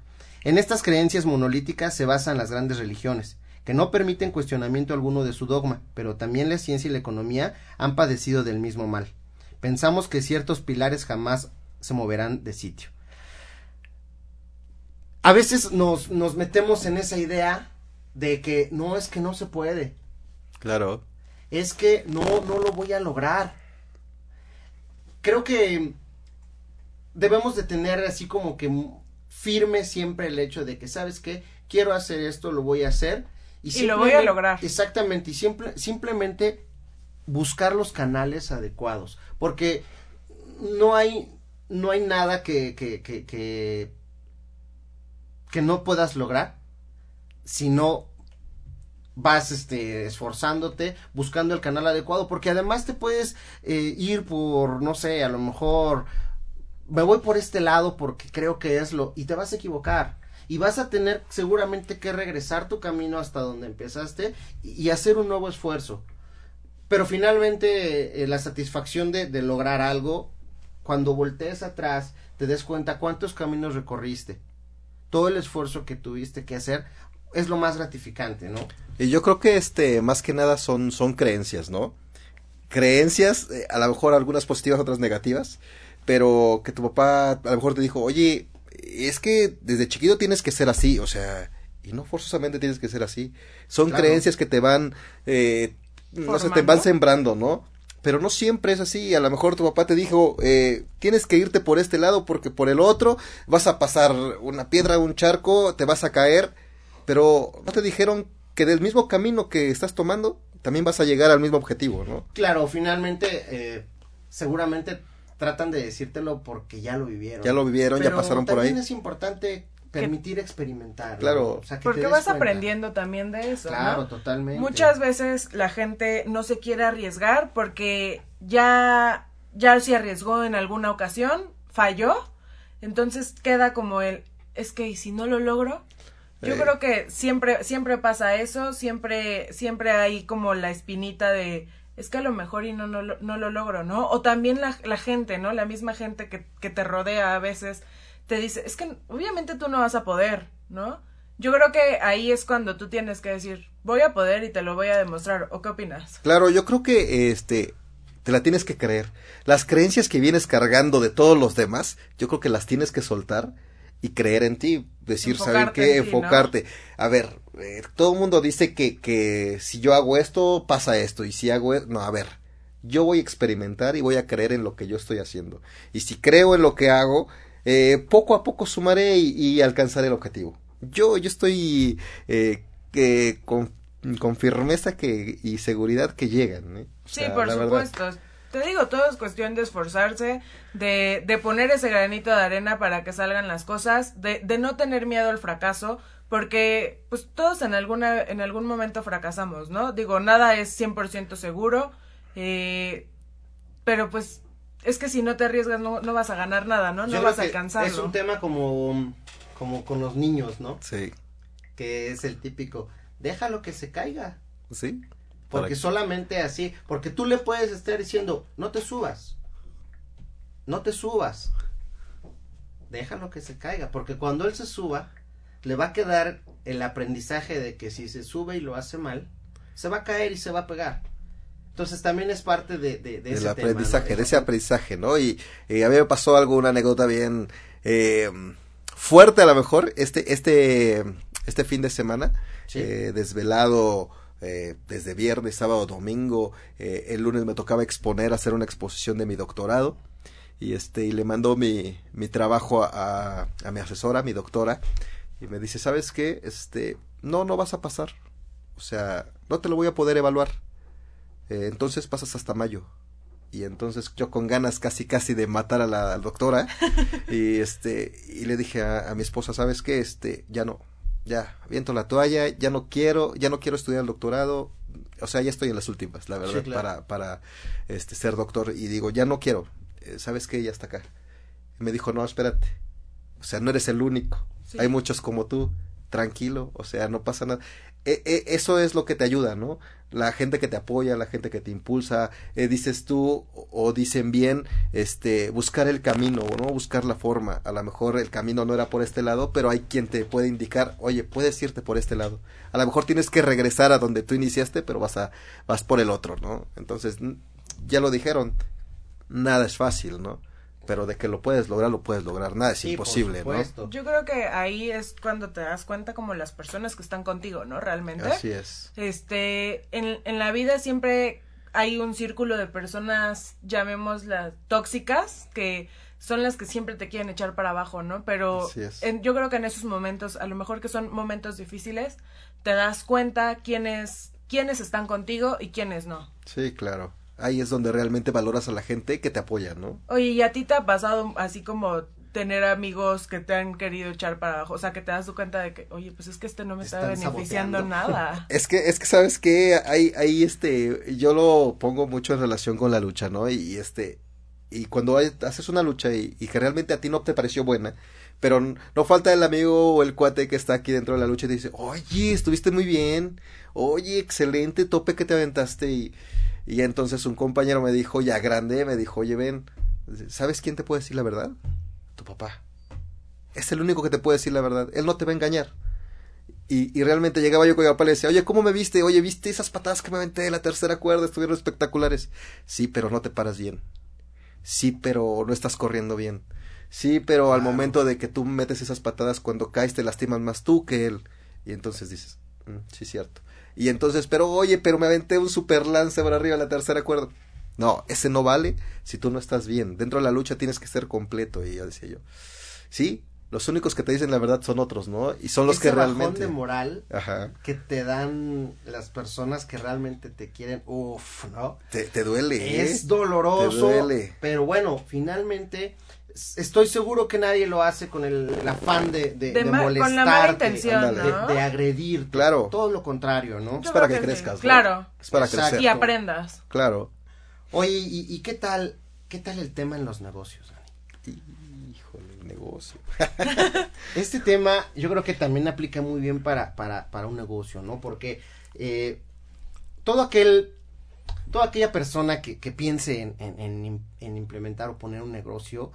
En estas creencias monolíticas se basan las grandes religiones, que no permiten cuestionamiento alguno de su dogma, pero también la ciencia y la economía han padecido del mismo mal. Pensamos que ciertos pilares jamás se moverán de sitio. a veces nos, nos metemos en esa idea de que no es que no se puede, Claro. es que no, no lo voy a lograr. Creo que debemos de tener así como que firme siempre el hecho de que, ¿sabes qué? Quiero hacer esto, lo voy a hacer. Y lo voy a lograr. Exactamente, y simple, simplemente buscar los canales adecuados. Porque no hay, no hay nada que, que, que, que, que no puedas lograr si no vas este esforzándote buscando el canal adecuado porque además te puedes eh, ir por no sé a lo mejor me voy por este lado porque creo que es lo y te vas a equivocar y vas a tener seguramente que regresar tu camino hasta donde empezaste y, hacer un nuevo esfuerzo pero finalmente eh, la satisfacción de, de lograr algo cuando voltees atrás te des cuenta cuántos caminos recorriste todo el esfuerzo que tuviste que hacer es lo más gratificante, ¿no? Y yo creo que este, más que nada son, son creencias, ¿no? Creencias, eh, a lo mejor algunas positivas, otras negativas, pero que tu papá a lo mejor te dijo, oye, es que desde chiquito tienes que ser así, o sea, y no forzosamente tienes que ser así. Son Claro. creencias que te van, eh, no sé, te van sembrando, ¿no? Pero no siempre es así. A lo mejor tu papá te dijo, eh, tienes que irte por este lado porque por el otro vas a pasar una piedra, un charco, te vas a caer. Pero no te dijeron que del mismo camino que estás tomando, también vas a llegar al mismo objetivo, ¿no? Claro, finalmente, eh, seguramente tratan de decírtelo porque ya lo vivieron. Ya lo vivieron, ya pasaron por también ahí. es importante permitir experimentar. ¿no? Claro. O sea, Porque vas cuenta. aprendiendo también de eso. ¿no? Claro, totalmente. Muchas veces la gente no se quiere arriesgar porque ya, ya se arriesgó en alguna ocasión, falló, entonces queda como el, es que ¿y si no lo logro. Yo Eh. creo que siempre, siempre pasa eso, siempre, siempre hay como la espinita de, es que a lo mejor y no, no, lo- no lo logro, ¿no? O también la, la gente, ¿no? La misma gente que, que te rodea a veces te dice, es que obviamente tú no vas a poder, ¿no? Yo creo que ahí es cuando tú tienes que decir, voy a poder y te lo voy a demostrar. ¿O qué opinas? Claro, yo creo que este te la tienes que creer. Las creencias que vienes cargando de todos los demás, yo creo que las tienes que soltar y creer en ti, decir, ¿saben Enfocarte qué? en ti, ¿no? Enfocarte. A ver, eh, todo el mundo dice que, que si yo hago esto, pasa esto, y si hago esto, no, a ver, yo voy a experimentar y voy a creer en lo que yo estoy haciendo. Y si creo en lo que hago, eh, poco a poco sumaré y, y alcanzaré el objetivo. Yo, yo estoy eh, que con, con firmeza que, y seguridad que llegan. ¿eh? Sí, por verdad. Te digo, todo es cuestión de esforzarse, de, de poner ese granito de arena para que salgan las cosas, de, de no tener miedo al fracaso, porque pues todos en alguna en algún momento fracasamos, ¿no? Digo, nada es 100% seguro, eh, pero pues es que si no te arriesgas no, no vas a ganar nada, ¿no? No vas a que alcanzarlo. Es un tema como, como con los niños, ¿no? Sí, Que es el típico, déjalo que se caiga. sí. Porque solamente así, porque tú le puedes estar diciendo, no te subas, no te subas, déjalo que se caiga, porque cuando él se suba, le va a quedar el aprendizaje de que si se sube y lo hace mal, se va a caer y se va a pegar. Entonces también es parte de, de, de del ese tema, ¿no? aprendizaje, de ese aprendizaje, ¿no? Y eh, a mí me pasó algo, una anécdota bien eh, fuerte a lo mejor, este, este, este fin de semana, Sí. eh, desvelado eh, desde viernes, sábado, domingo, eh, el lunes me tocaba exponer, hacer una exposición de mi doctorado, y este, y le mandó mi, mi trabajo a, a, mi asesora, mi doctora, y me dice, ¿sabes qué? Este, no, no vas a pasar, o sea, no te lo voy a poder evaluar. Eh, entonces pasas hasta mayo. Y entonces yo con ganas casi casi de matar a la doctora y este y le dije a, a mi esposa, ¿sabes qué? Este, ya no. Ya, viento la toalla, ya no quiero, ya no quiero estudiar el doctorado. O sea, ya estoy en las últimas, la verdad, Sí, claro. para para este ser doctor y digo, ya no quiero. Eh, ¿Sabes qué? Ya está acá. Y me dijo, "No, espérate. O sea, no eres el único. Sí. Hay muchos como tú. Tranquilo, o sea, no pasa nada. E- e- eso es lo que te ayuda, ¿no? La gente que te apoya, la gente que te impulsa, eh, dices tú o, dicen bien, este, buscar el camino, ¿no? Buscar la forma. A lo mejor el camino no era por este lado, pero hay quien te puede indicar, oye, puedes irte por este lado. A lo mejor tienes que regresar a donde tú iniciaste, pero vas a, vas por el otro, ¿no? Entonces, ya lo dijeron, nada es fácil, ¿no? Pero de que lo puedes lograr, lo puedes lograr. Nada es Sí, por imposible, ¿no? Yo creo que ahí es cuando te das cuenta como las personas que están contigo, ¿no? Realmente. Así es. Este, en, en la vida siempre hay un círculo de personas, llamémoslas tóxicas, que son las que siempre te quieren echar para abajo, ¿no? Pero Así es. en- yo creo que en esos momentos, a lo mejor que son momentos difíciles, te das cuenta quiénes, quiénes están contigo y quiénes no. Sí, claro. Ahí es donde realmente valoras a la gente que te apoya, ¿no? Oye, ¿y a ti te ha pasado así como tener amigos que te han querido echar para abajo? O sea, que te das tu cuenta de que, oye, pues es que este no me está beneficiando saboteando. nada. Es que, es que sabes que ahí, ahí este, yo lo pongo mucho en relación con la lucha, ¿no? Y, este, y cuando hay- haces una lucha y, y que realmente a ti no te pareció buena, pero no falta el amigo o el cuate que está aquí dentro de la lucha y te dice, oye, estuviste muy bien, oye, excelente tope que te aventaste y, y entonces un compañero me dijo, ya grande, me dijo, oye, ven, ¿sabes quién te puede decir la verdad? Tu papá. Es el único que te puede decir la verdad, él no te va a engañar. Y, y realmente llegaba yo con mi papá y le decía, oye, ¿cómo me viste? Oye, ¿viste esas patadas que me aventé de la tercera cuerda? Estuvieron espectaculares. Sí, pero no te paras bien. Sí, pero no estás corriendo bien. Sí, pero al momento de que tú metes esas patadas, cuando caes te lastimas más tú que él. Y entonces dices, "Mm, sí, cierto. Y entonces, pero oye, pero me aventé un super lance por arriba de la tercera cuerda. No, ese no vale si tú no estás bien. Dentro de la lucha tienes que ser completo. Y ya decía yo, sí, los únicos que te dicen la verdad son otros, ¿no? Y son los Ese que bajón realmente... de moral Ajá. que te dan las personas que realmente te quieren, uff, ¿no? Te, te duele, ¿eh? Es doloroso, Te duele. pero bueno, finalmente estoy seguro que nadie lo hace con el, el afán de, de, De de ma- con la mala molestarte, intención, ándale, ¿no? de, de agredir, Claro. todo lo contrario, ¿no? Yo para que sí. crezcas, ¿no? Claro. Es para Exacto. crecer. Y aprendas. Claro. Oye, ¿y, y qué tal, qué tal el tema en los negocios? Dani? Híjole, el negocio. Este tema yo creo que también aplica muy bien para, para, para un negocio, ¿no? Porque eh, todo aquel, toda aquella persona que, que piense en, en, en im- en implementar o poner un negocio,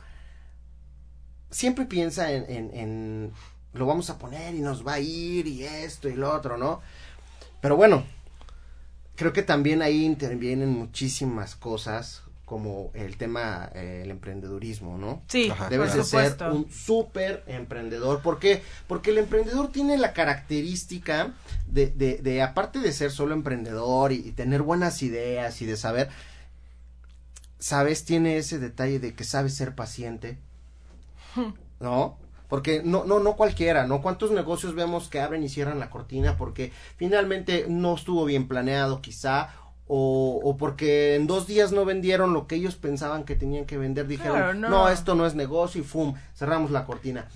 siempre piensa en, en, en lo vamos a poner y nos va a ir y esto y lo otro, ¿no? Pero bueno, creo que también ahí intervienen muchísimas cosas como el tema, eh, el emprendedurismo, ¿no? Sí, Ajá. Debes de ser un súper emprendedor. ¿Por qué? Porque el emprendedor tiene la característica de, de, de aparte de ser solo emprendedor y, y tener buenas ideas y de saber, sabes, tiene ese detalle de que sabe ser paciente, ¿no? Porque no, no, no cualquiera, ¿no? ¿Cuántos negocios vemos que abren y cierran la cortina porque finalmente no estuvo bien planeado quizá o, o porque en dos días no vendieron lo que ellos pensaban que tenían que vender, dijeron, Claro, no. no. esto no es negocio y ¡fum! cerramos la cortina.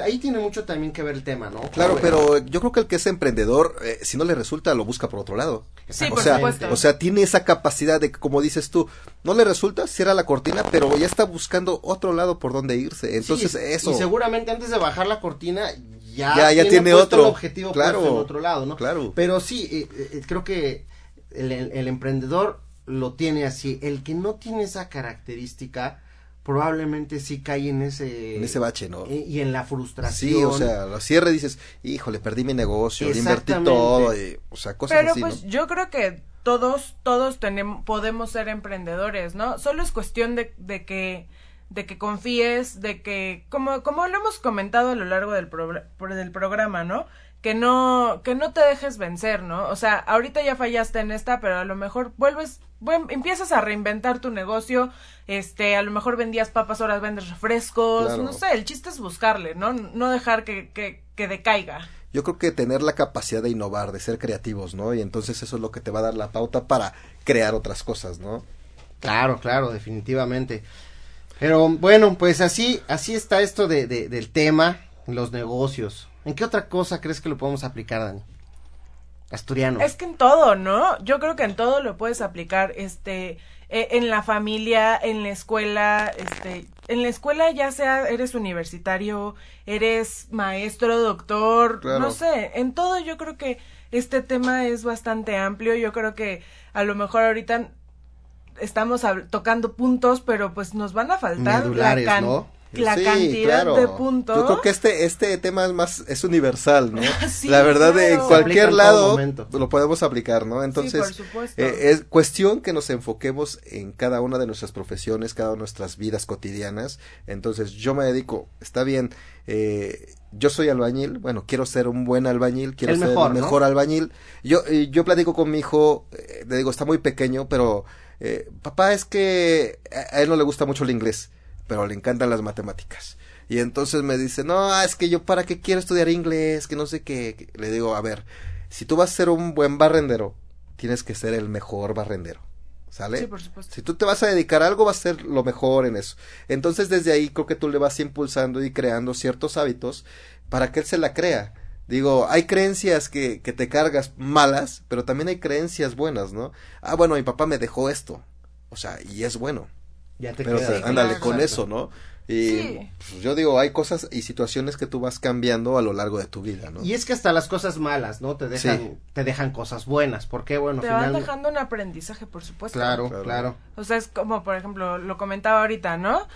Ahí tiene mucho también que ver el tema, ¿no? Claro, Bueno, pero yo creo que el que es emprendedor, eh, si no le resulta, lo busca por otro lado. Sí, o por sea, supuesto. O sea, tiene esa capacidad de que, como dices tú, no le resulta, cierra la cortina, pero ya está buscando otro lado por donde irse. Entonces, Sí, eso. Y seguramente antes de bajar la cortina ya, Ya- ya tiene otro. el objetivo Claro. en otro lado, ¿no? Claro. Pero sí, eh, eh, creo que el, el- el emprendedor lo tiene así. El que no tiene esa característica probablemente sí cae en ese En ese bache, ¿no? y, y en la frustración. Sí, o sea, lo cierre dices, híjole, perdí mi negocio, invertí todo, y, o sea, cosas Pero así, pues ¿no? yo creo que todos, todos tenemos, podemos ser emprendedores, ¿no? Solo es cuestión de, de que, de que confíes, de que, como, como lo hemos comentado a lo largo del, por- del programa, ¿no? Que no, que no te dejes vencer, ¿no? O sea, ahorita ya fallaste en esta, pero a lo mejor vuelves, buen- empiezas a reinventar tu negocio, este, a lo mejor vendías papas, ahora vendes refrescos, Claro. no sé, el chiste es buscarle, ¿no? No dejar que, que, que decaiga. Yo creo que tener la capacidad de innovar, de ser creativos, ¿no? Y entonces eso es lo que te va a dar la pauta para crear otras cosas, ¿no? Claro, claro, definitivamente. Pero bueno, pues así, así está esto de, de- del tema, los negocios. ¿En qué otra cosa crees que lo podemos aplicar, Dani? Asturiano. Es que en todo, ¿no? Yo creo que en todo lo puedes aplicar, este, eh, en la familia, en la escuela, este, en la escuela ya sea eres universitario, eres maestro, doctor, Claro. no sé, en todo yo creo que este tema es bastante amplio, yo creo que a lo mejor ahorita estamos tocando puntos, pero pues nos van a faltar Medulares, la ¿no? La Sí, cantidad claro. de puntos. Yo creo que este, este tema es más, es universal, ¿no? Sí, la verdad, claro. en cualquier en lado lo podemos aplicar, ¿no? Entonces, por supuesto. eh, es cuestión que nos enfoquemos en cada una de nuestras profesiones, cada una de nuestras vidas cotidianas. Entonces, yo me dedico, está bien, eh, yo soy albañil, bueno, quiero ser un buen albañil, quiero El ser mejor, el ¿no? mejor albañil. Yo, yo platico con mi hijo, eh, le digo, está muy pequeño, pero eh, papá es que a a él no le gusta mucho el inglés, pero le encantan las matemáticas. Y entonces me dice, no, es que yo para qué quiero estudiar inglés, que no sé qué. Le digo, a ver, si tú vas a ser un buen barrendero, tienes que ser el mejor barrendero. ¿Sale? Sí, por supuesto. Si tú te vas a dedicar a algo, vas a ser lo mejor en eso. Entonces, desde ahí creo que tú le vas impulsando y creando ciertos hábitos para que él se la crea. Digo, hay creencias que, que te cargas malas, pero también hay creencias buenas, ¿no? Ah, bueno, mi papá me dejó esto. O sea, y es bueno. Ya te Pero queda. te- ándale claro. con eso, ¿no? Y Sí. pues, yo digo, hay cosas y situaciones que tú vas cambiando a lo largo de tu vida, ¿no? Y es que hasta las cosas malas, ¿no? Te dejan, Sí. te dejan cosas buenas. Porque, bueno, Te van dejando un aprendizaje, por supuesto. Claro, Claro. claro. O sea, es como, por ejemplo, lo comentaba ahorita, ¿no?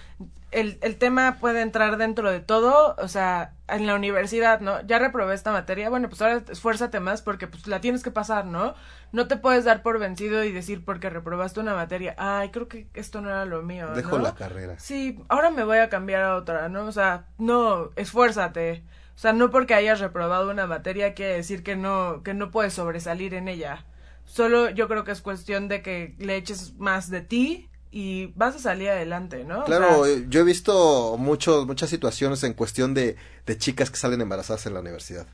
El, el tema puede entrar dentro de todo, o sea, en la universidad, ¿no? Ya reprobé esta materia, bueno, pues ahora esfuérzate más porque pues la tienes que pasar, ¿no? No te puedes dar por vencido y decir porque reprobaste una materia, ay, creo que esto no era lo mío, Dejo ¿no? la carrera. Sí, ahora me voy a cambiar a otra, ¿no? O sea, no, esfuérzate. O sea, no porque hayas reprobado una materia quiere decir que no, que no puedes sobresalir en ella. Solo yo creo que es cuestión de que le eches más de ti y vas a salir adelante, ¿no? O Claro, sea, eh, yo he visto muchos, muchas situaciones en cuestión de, de chicas que salen embarazadas en la universidad.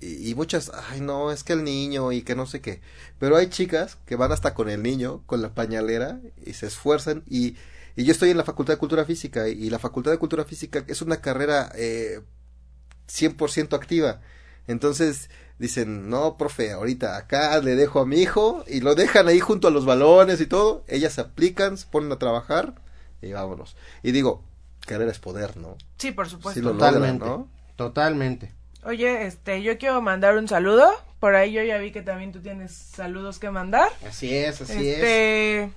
Y, y muchas, ay no, es que el niño y que no sé qué. Pero hay chicas que van hasta con el niño, con la pañalera, y se esfuerzan. Y, y yo estoy en la Facultad de Cultura Física, y, la Facultad de Cultura Física es una carrera eh, 100% activa. Entonces dicen, no, profe, ahorita acá le dejo a mi hijo y lo dejan ahí junto a los balones y todo. Ellas se aplican, se ponen a trabajar y vámonos. Y digo, carrera es poder, ¿no? sí, por supuesto. Sí lo Totalmente. logran, ¿no? Totalmente. Oye, este, yo quiero mandar un saludo. Por ahí yo ya vi que también tú tienes saludos que mandar. Así es, así es. este,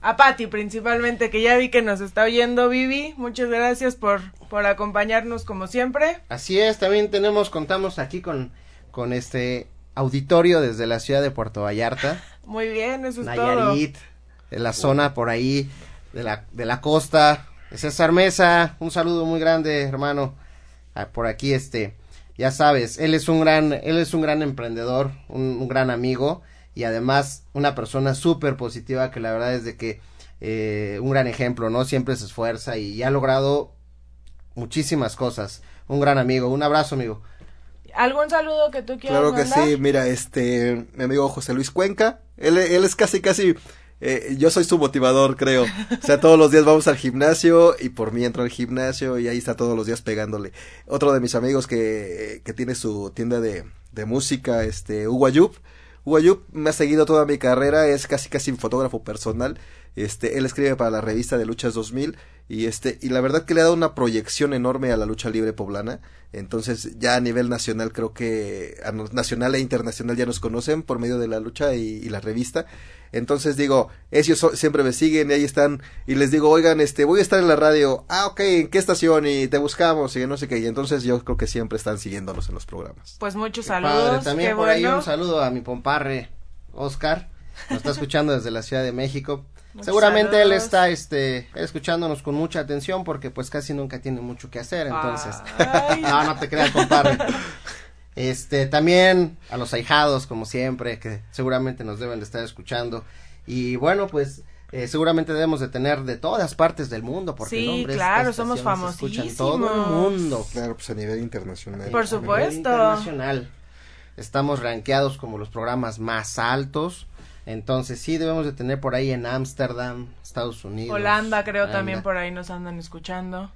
a Patti principalmente, que ya vi que nos está oyendo, Vivi. Muchas gracias por, por acompañarnos como siempre. Así es, también tenemos, contamos aquí con, con este auditorio desde la ciudad de Puerto Vallarta, Muy bien, eso es todo. Nayarit, de la zona por ahí, de la, de la costa. César Mesa, un saludo muy grande, hermano. Ah, por aquí, este, ya sabes, él es un gran, él es un gran emprendedor, un, un gran amigo y además una persona súper positiva que la verdad es de que eh, un gran ejemplo, ¿no? Siempre se esfuerza y ha logrado muchísimas cosas. Un gran amigo, un abrazo, amigo. ¿Algún saludo que tú quieras Claro que mandar? sí, mira, este, mi amigo José Luis Cuenca, él, él es casi, casi, eh, yo soy su motivador, creo. O sea, todos los días vamos al gimnasio y por mí entro al gimnasio y ahí está todos los días pegándole. Otro de mis amigos que, que tiene su tienda de, de música, este, Hugo Ayub. Hugo Ayub me ha seguido toda mi carrera, es casi casi un fotógrafo personal. Este, él escribe para la revista de Luchas 2000 y este, y la verdad que le ha dado una proyección enorme a la lucha libre poblana. Entonces, ya a nivel nacional creo que a nacional e internacional ya nos conocen por medio de la lucha y, y la revista. Entonces digo, ellos so- siempre me siguen y ahí están y les digo, "Oigan, este, voy a estar en la radio." Ah, ok, ¿en qué estación? Y te buscamos y no sé qué. Y entonces yo creo que siempre están siguiéndonos en los programas. Pues muchos Qué saludos. padre. También qué por ahí bueno. un saludo a mi pomparre, Oscar. Nos está escuchando desde la Ciudad de México. Muchos Seguramente él está este escuchándonos con mucha atención porque pues casi nunca tiene mucho que hacer, entonces. Ay. no, no te creas, compadre. Este, también a los ahijados como siempre que seguramente nos deben de estar escuchando. Y bueno, pues eh, seguramente debemos de tener de todas partes del mundo porque Sí, no, hombre, claro, somos se escuchan todo el famosísimos. mundo. Claro, pues a nivel internacional. Por A nivel supuesto. internacional. Estamos rankeados como los programas más altos. Entonces sí debemos de tener por ahí en Ámsterdam, Estados Unidos. Holanda creo Holanda. también por ahí nos andan escuchando.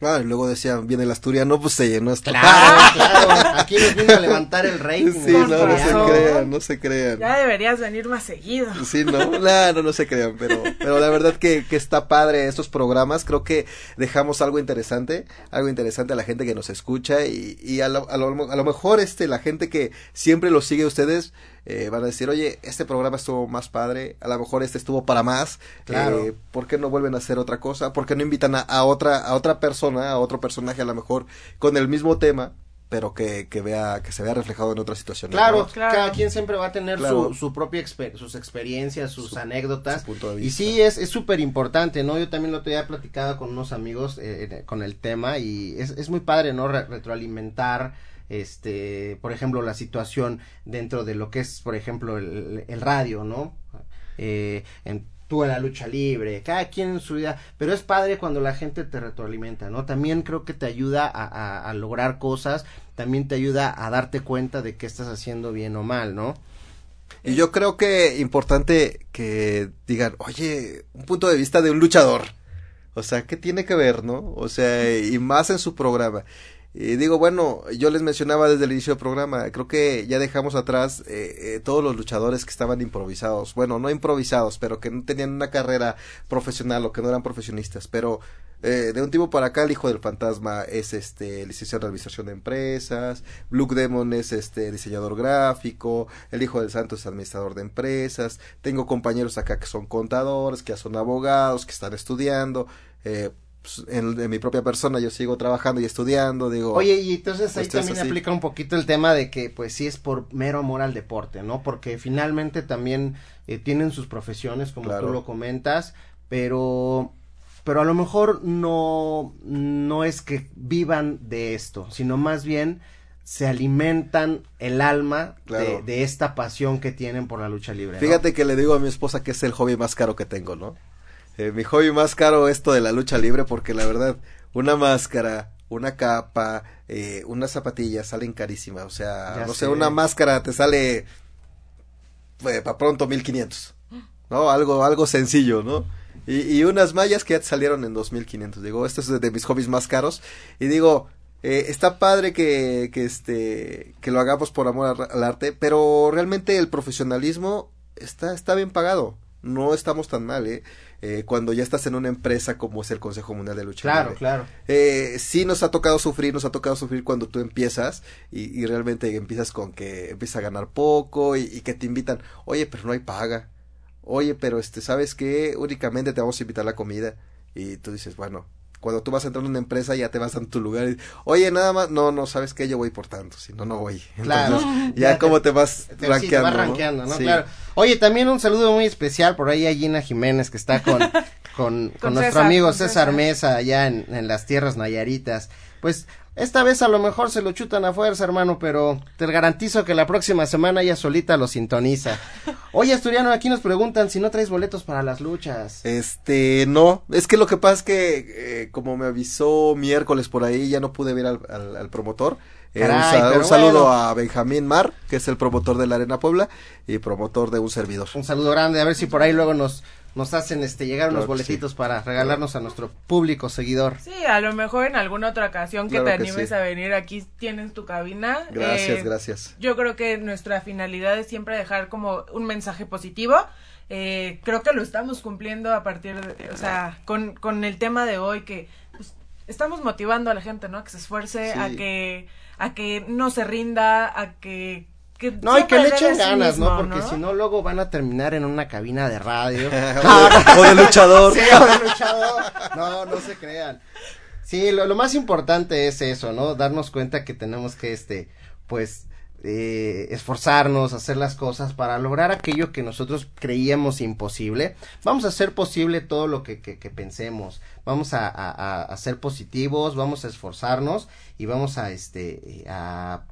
Ah, y luego decían, viene el asturiano, pues se llenó. Claro, claro. Aquí nos vino a levantar el rating. Sí, no, no se crean, no se crean. Ya deberías venir más seguido. Sí, no, no, no, no se crean, pero, pero la verdad que, que está padre estos programas, creo que dejamos algo interesante, algo interesante a la gente que nos escucha y, y a, lo, a, lo, a lo mejor este, la gente que siempre los sigue a ustedes, eh, van a decir, oye, este programa estuvo más padre, a lo mejor este estuvo para más, Claro. eh, ¿por qué no vuelven a hacer otra cosa? ¿Por qué no invitan a, a otra, a otra persona, a otro personaje a lo mejor con el mismo tema, pero que, que vea, que se vea reflejado en otra situación? Claro, ¿no? Claro. cada quien siempre va a tener Claro. su, su propia exper- sus experiencias, sus Su- anécdotas. su punto de y sí, es es súper importante, ¿no? Yo también lo había platicado con unos amigos eh, eh, con el tema y es, es muy padre, ¿no? Re- retroalimentar, este, por ejemplo, la situación dentro de lo que es, por ejemplo, el, radio, ¿no? Eh, en, tú en la lucha libre, cada quien en su vida, pero es padre cuando la gente te retroalimenta, ¿no? También creo que te ayuda a, a- a lograr cosas, también te ayuda a darte cuenta de qué estás haciendo bien o mal, ¿no? Y yo creo que importante que digan, oye, un punto de vista de un luchador. O sea, ¿qué tiene que ver, no? O sea, y más en su programa. Y digo, bueno, yo les mencionaba desde el inicio del programa, creo que ya dejamos atrás eh, eh, todos los luchadores que estaban improvisados. Bueno, no improvisados, pero que no tenían una carrera profesional o que no eran profesionistas. Pero eh, de un tiempo para acá, el hijo del fantasma es este licenciado en administración de empresas, Blue Demon es este diseñador gráfico, el hijo del santo es administrador de empresas, tengo compañeros acá que son contadores, que ya son abogados, que están estudiando, eh, pues, en, en mi propia persona yo sigo trabajando y estudiando, digo, Oye, y entonces ahí también así. aplica un poquito el tema de que, pues sí es por mero amor al deporte, ¿no? Porque finalmente también eh, tienen sus profesiones, como Claro. tú lo comentas, pero, pero a lo mejor no, no es que vivan de esto, sino más bien se alimentan el alma de, Claro. de esta pasión que tienen por la lucha libre. ¿no? Fíjate que le digo a mi esposa que es el hobby más caro que tengo, ¿no? Eh, mi hobby más caro es esto de la lucha libre porque la verdad, una máscara, una capa, eh, unas zapatillas salen carísimas. O sea, Ya no sé. una máscara te sale para pronto 1500, ¿no? Algo, algo sencillo, ¿no? Y, y unas mallas que ya te salieron en 2500. Digo, este es de, mis hobbies más caros. Y digo, eh, está padre que, que este, que lo hagamos por amor al, al arte, pero realmente el profesionalismo está, está bien pagado. No estamos tan mal, ¿eh? Eh, cuando ya estás en una empresa como es el Consejo Mundial de Lucha Claro, Libre. claro. Eh, sí nos ha tocado sufrir, nos ha tocado sufrir cuando tú empiezas y, y realmente empiezas con que empiezas a ganar poco y, y que te invitan, oye, pero no hay paga, oye, pero este, ¿sabes qué? Únicamente te vamos a invitar la comida y tú dices, bueno, cuando tú vas a entrar en una empresa ya te vas a tu lugar y, oye, nada más, no, no, ¿sabes qué? Yo voy por tanto, si no, no voy. Claro. Entonces, Ya ya, te- como te vas Te- sí, te rankeando, vas ¿no? rankeando, ¿no? Sí. Claro. Oye, también un saludo muy especial por ahí a Gina Jiménez que está con, con, con nuestro César, amigo con César, César. Mesa allá en, en las tierras nayaritas. Pues esta vez a lo mejor se lo chutan a fuerza, hermano, pero te garantizo que la próxima semana ella solita lo sintoniza. Oye, Asturiano, aquí nos preguntan si no traes boletos para las luchas. Este, no, es que lo que pasa es que eh, como me avisó miércoles por ahí, ya no pude ver al, al- al promotor. Eh, un, Caray, saludo bueno. a Benjamín Mar, que es el promotor de la Arena Puebla y promotor de un servidor. Un saludo grande, a ver si por ahí luego nos, nos hacen este llegar unos Claro que sí. boletitos para regalarnos a nuestro público seguidor. Sí, a lo mejor en alguna otra ocasión que Claro te que animes sí. a venir aquí tienes tu cabina. Gracias, Eh, gracias. Yo creo que nuestra finalidad es siempre dejar como un mensaje positivo. Eh, creo que lo estamos cumpliendo a partir de, o sea, con, con el tema de hoy que pues, estamos motivando a la gente, ¿no? Que se esfuerce, Sí. a que a que no se rinda, a que, que No, y que le echen ganas, ¿no? Porque si no, luego van a terminar en una cabina de radio. o, de, o de luchador. Sí, o de luchador. No, no se crean. Sí, lo, lo más importante es eso, ¿no? Darnos cuenta que tenemos que, este, pues, eh, esforzarnos, hacer las cosas para lograr aquello que nosotros creíamos imposible. Vamos a hacer posible todo lo que, que, que pensemos. Vamos a, a, a- a ser positivos, vamos a esforzarnos y vamos a, este, a,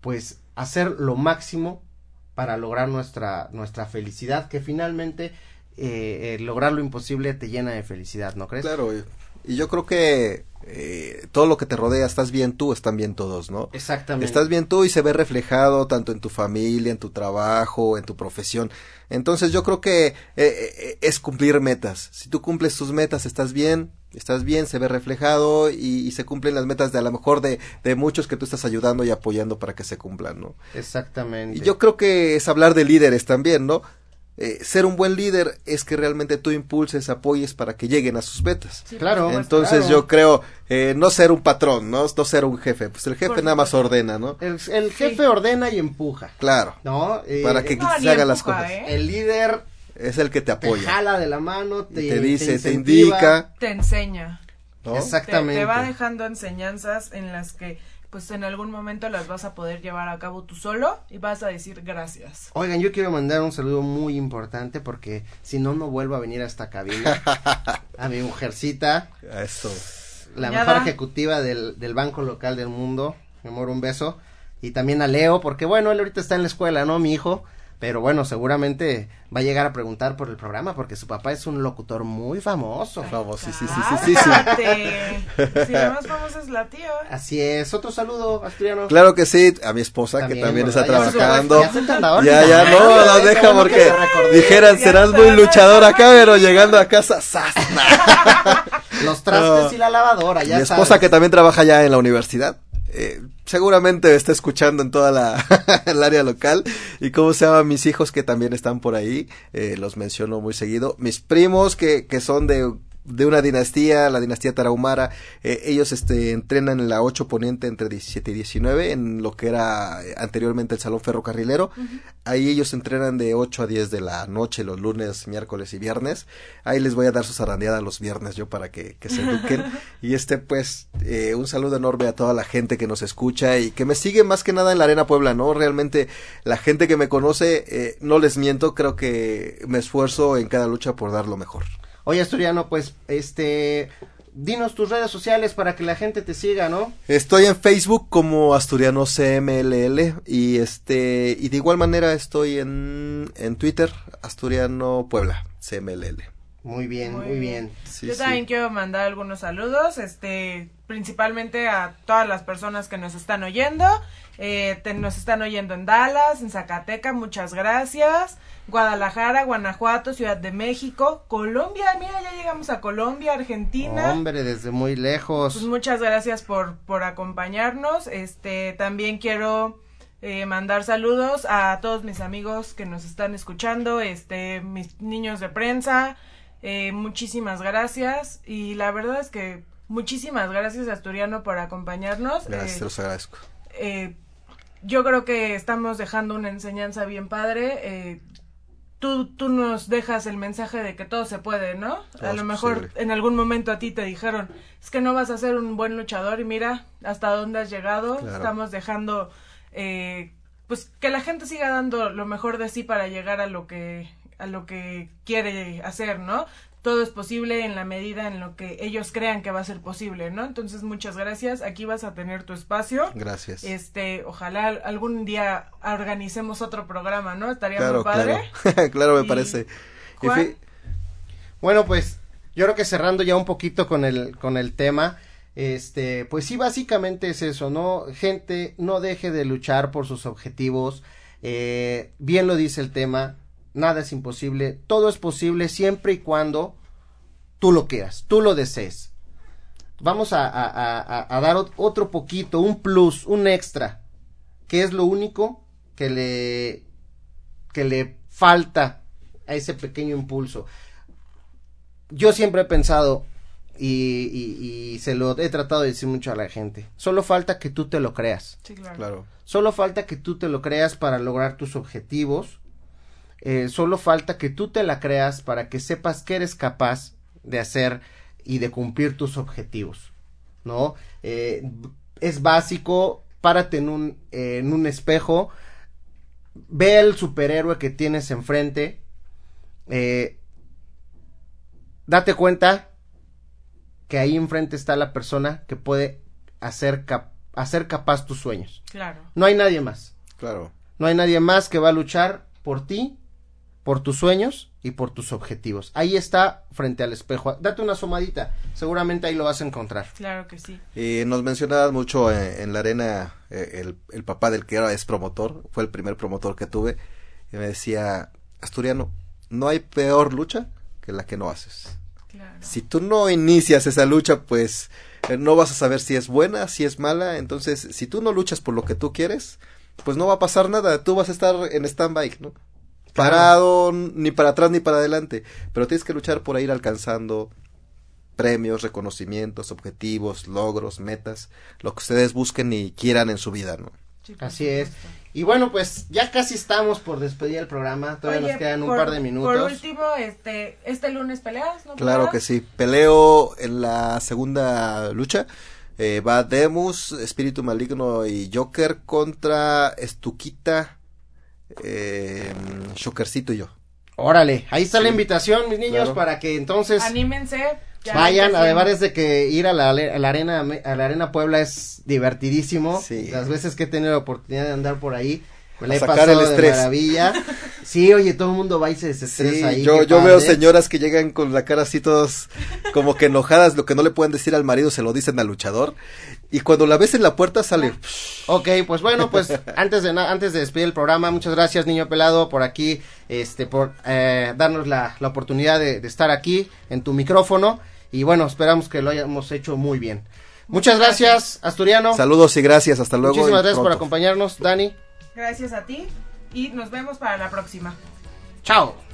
pues, hacer lo máximo para lograr nuestra, nuestra felicidad, que finalmente eh, eh, lograr lo imposible te llena de felicidad, ¿no crees? Claro, y, yo creo que eh, todo lo que te rodea, estás bien tú, están bien todos, ¿no? Exactamente. Estás bien tú y se ve reflejado tanto en tu familia, en tu trabajo, en tu profesión. Entonces yo creo que eh, eh, es cumplir metas. Si tú cumples tus metas, estás bien, estás bien, se ve reflejado y, y se cumplen las metas de a lo mejor de, de muchos que tú estás ayudando y apoyando para que se cumplan, ¿no? Exactamente. Y yo creo que es hablar de líderes también, ¿no? eh, ser un buen líder es que realmente tú impulses, apoyes para que lleguen a sus metas. Sí, Claro. Entonces claro. yo creo eh, no ser un patrón, ¿no? no ser un jefe, pues el jefe Por nada más ordena, ¿no? El, el jefe ordena y empuja, Claro, ¿no? Eh, para que No, se hagan las cosas. ¿eh? el líder Es el que te te apoya, jala de la mano, te, te dice, te, indica, Te enseña. ¿no? Te, Exactamente. te va dejando enseñanzas en las que pues en algún momento las vas a poder llevar a cabo tú solo y vas a decir gracias. Oigan, yo quiero mandar un saludo muy importante porque si no, no vuelvo a venir a esta cabina. a mi mujercita, Eso. la mejor ejecutiva del, del banco local del mundo. Mi amor, un beso. Y también a Leo, porque bueno, él ahorita está en la escuela, ¿no? Mi hijo. Pero bueno, seguramente va a llegar a preguntar por el programa porque su papá es un locutor muy famoso. Vamos, sí, sí, sí, sí, sí, sí. Si la más famosa es la tía. Así es. Otro saludo, Asturiano. Claro que sí, a mi esposa También, que también ¿verdad? está trabajando. ya Ya, no, no Qué deja porque dijeran, serás se muy luchador acá, pero llegando a casa, ¡zas! Los trastes y la lavadora, ya Mi esposa sabes. que también trabaja ya en la universidad, eh, seguramente está escuchando en toda la el área local. Y cómo se llaman mis hijos que también están por ahí, eh, los menciono muy seguido, mis primos que, que son de de una dinastía, la dinastía Tarahumara, eh, ellos este entrenan en la 8 Poniente entre 17 y 19 en lo que era eh, anteriormente el Salón Ferrocarrilero. Ahí ellos entrenan de 8 a 10 de la noche los lunes, miércoles y viernes. Ahí les voy a dar su zarandeada los viernes yo para que, que se eduquen. y este pues eh, un saludo enorme a toda la gente que nos escucha y que me sigue más que nada en la Arena Puebla, ¿no? Realmente la gente que me conoce, eh, no les miento, creo que me esfuerzo en cada lucha por dar lo mejor. Oye, Asturiano, pues, este, dinos tus redes sociales para que la gente te siga, ¿no? Estoy en Facebook como Asturiano CMLL y este y de igual manera estoy en, en Twitter Asturiano Puebla CMLL. Muy bien, muy, Muy bien. Sí, Yo sí. también quiero mandar algunos saludos, este, principalmente a todas las personas que nos están oyendo. Eh, te- nos están oyendo en Dallas, en Zacatecas, muchas gracias. Guadalajara, Guanajuato, Ciudad de México, Colombia, mira, ya llegamos a Colombia, Argentina. Hombre, desde muy lejos. Pues muchas gracias por, por acompañarnos. Este, también quiero eh, mandar saludos a todos mis amigos que nos están escuchando, este, mis niños de prensa. eh, muchísimas gracias. Y la verdad es que muchísimas gracias, Asturiano, por acompañarnos. Gracias, Eh, los agradezco. eh, yo creo que estamos dejando una enseñanza bien padre. Tú, tú nos dejas el mensaje de que todo se puede, ¿no? Todo a lo mejor posible. en algún momento a ti te dijeron, es que no vas a ser un buen luchador y mira hasta dónde has llegado. Claro. Estamos dejando, eh, pues que la gente siga dando lo mejor de sí para llegar a lo que a lo que quiere hacer, ¿no? Todo es posible en la medida en lo que ellos crean que va a ser posible, ¿no? Entonces, muchas gracias. Aquí vas a tener tu espacio. Gracias. Este, ojalá algún día organicemos otro programa, ¿no? Estaría Claro, muy padre. claro. claro, me Y- parece. Juan, Bueno, pues, yo creo que cerrando ya un poquito con el, con el tema, este, pues sí, básicamente es eso, ¿no? Gente, no deje de luchar por sus objetivos. Eh, bien lo dice el tema, nada es imposible, todo es posible siempre y cuando tú lo quieras, tú lo desees. Vamos a, a- a- a- a dar ot- otro poquito, un plus, un extra, que es lo único que le, que le falta a ese pequeño impulso. Yo siempre he pensado, y, y- y se lo he tratado de decir mucho a la gente, solo falta que tú te lo creas. Sí, claro. Claro. Solo falta que tú te lo creas para lograr tus objetivos. Eh, solo falta que tú te la creas para que sepas que eres capaz de hacer y de cumplir tus objetivos. ¿No? Eh, es básico, párate en un, eh, en un espejo, ve el superhéroe que tienes enfrente, eh, date cuenta que ahí enfrente está la persona que puede hacer, cap- hacer capaz tus sueños. Claro. No hay nadie más. Claro. No hay nadie más que va a luchar por ti, por tus sueños y por tus objetivos. Ahí está frente al espejo. Date una asomadita. Seguramente ahí lo vas a encontrar. Claro que sí. Y nos mencionabas mucho en, en la arena eh, el, el papá del que ahora es promotor, fue el primer promotor que tuve, y me decía, Asturiano, no hay peor lucha que la que no haces. Claro. Si tú no inicias esa lucha, pues eh, no vas a saber si es buena, si es mala, entonces si tú no luchas por lo que tú quieres, pues no va a pasar nada, tú vas a estar en stand-by, ¿no? Parado ni para atrás ni para adelante, pero tienes que luchar por ir alcanzando premios, reconocimientos, objetivos, logros, metas, lo que ustedes busquen y quieran en su vida, ¿no? Así es. Y bueno, pues ya casi estamos por despedir el programa. Todavía Oye, nos quedan un por- par de minutos. Por último, este, este lunes peleas, ¿no? Claro que sí. Peleo en la segunda lucha. Eh, va Demus, Espíritu Maligno y Joker contra Estuquita, eh, Shokercito y yo. Órale, ahí está la Sí, invitación, mis niños, claro. para que entonces Anímense. ya vayan. empezó. Además de que ir a la, a la arena a la arena Puebla es divertidísimo. Sí. Las veces que he tenido la oportunidad de andar por ahí, me la he sacar pasado el de estrés. maravilla. Sí, oye, todo el mundo va y se desestresa Sí, ahí. yo, veo señoras que llegan con la cara así todos como que enojadas, lo que no le pueden decir al marido se lo dicen al luchador. Y cuando la ves en la puerta sale, Ok, pues bueno, pues antes de antes de despedir el programa, muchas gracias niño pelado por aquí, este, por eh, darnos la, la oportunidad de, de estar aquí en tu micrófono y bueno, esperamos que lo hayamos hecho muy bien. Muchas gracias, Asturiano. saludos y gracias, hasta luego. Muchísimas gracias por acompañarnos, Dani. Gracias a ti y nos vemos para la próxima. Chao.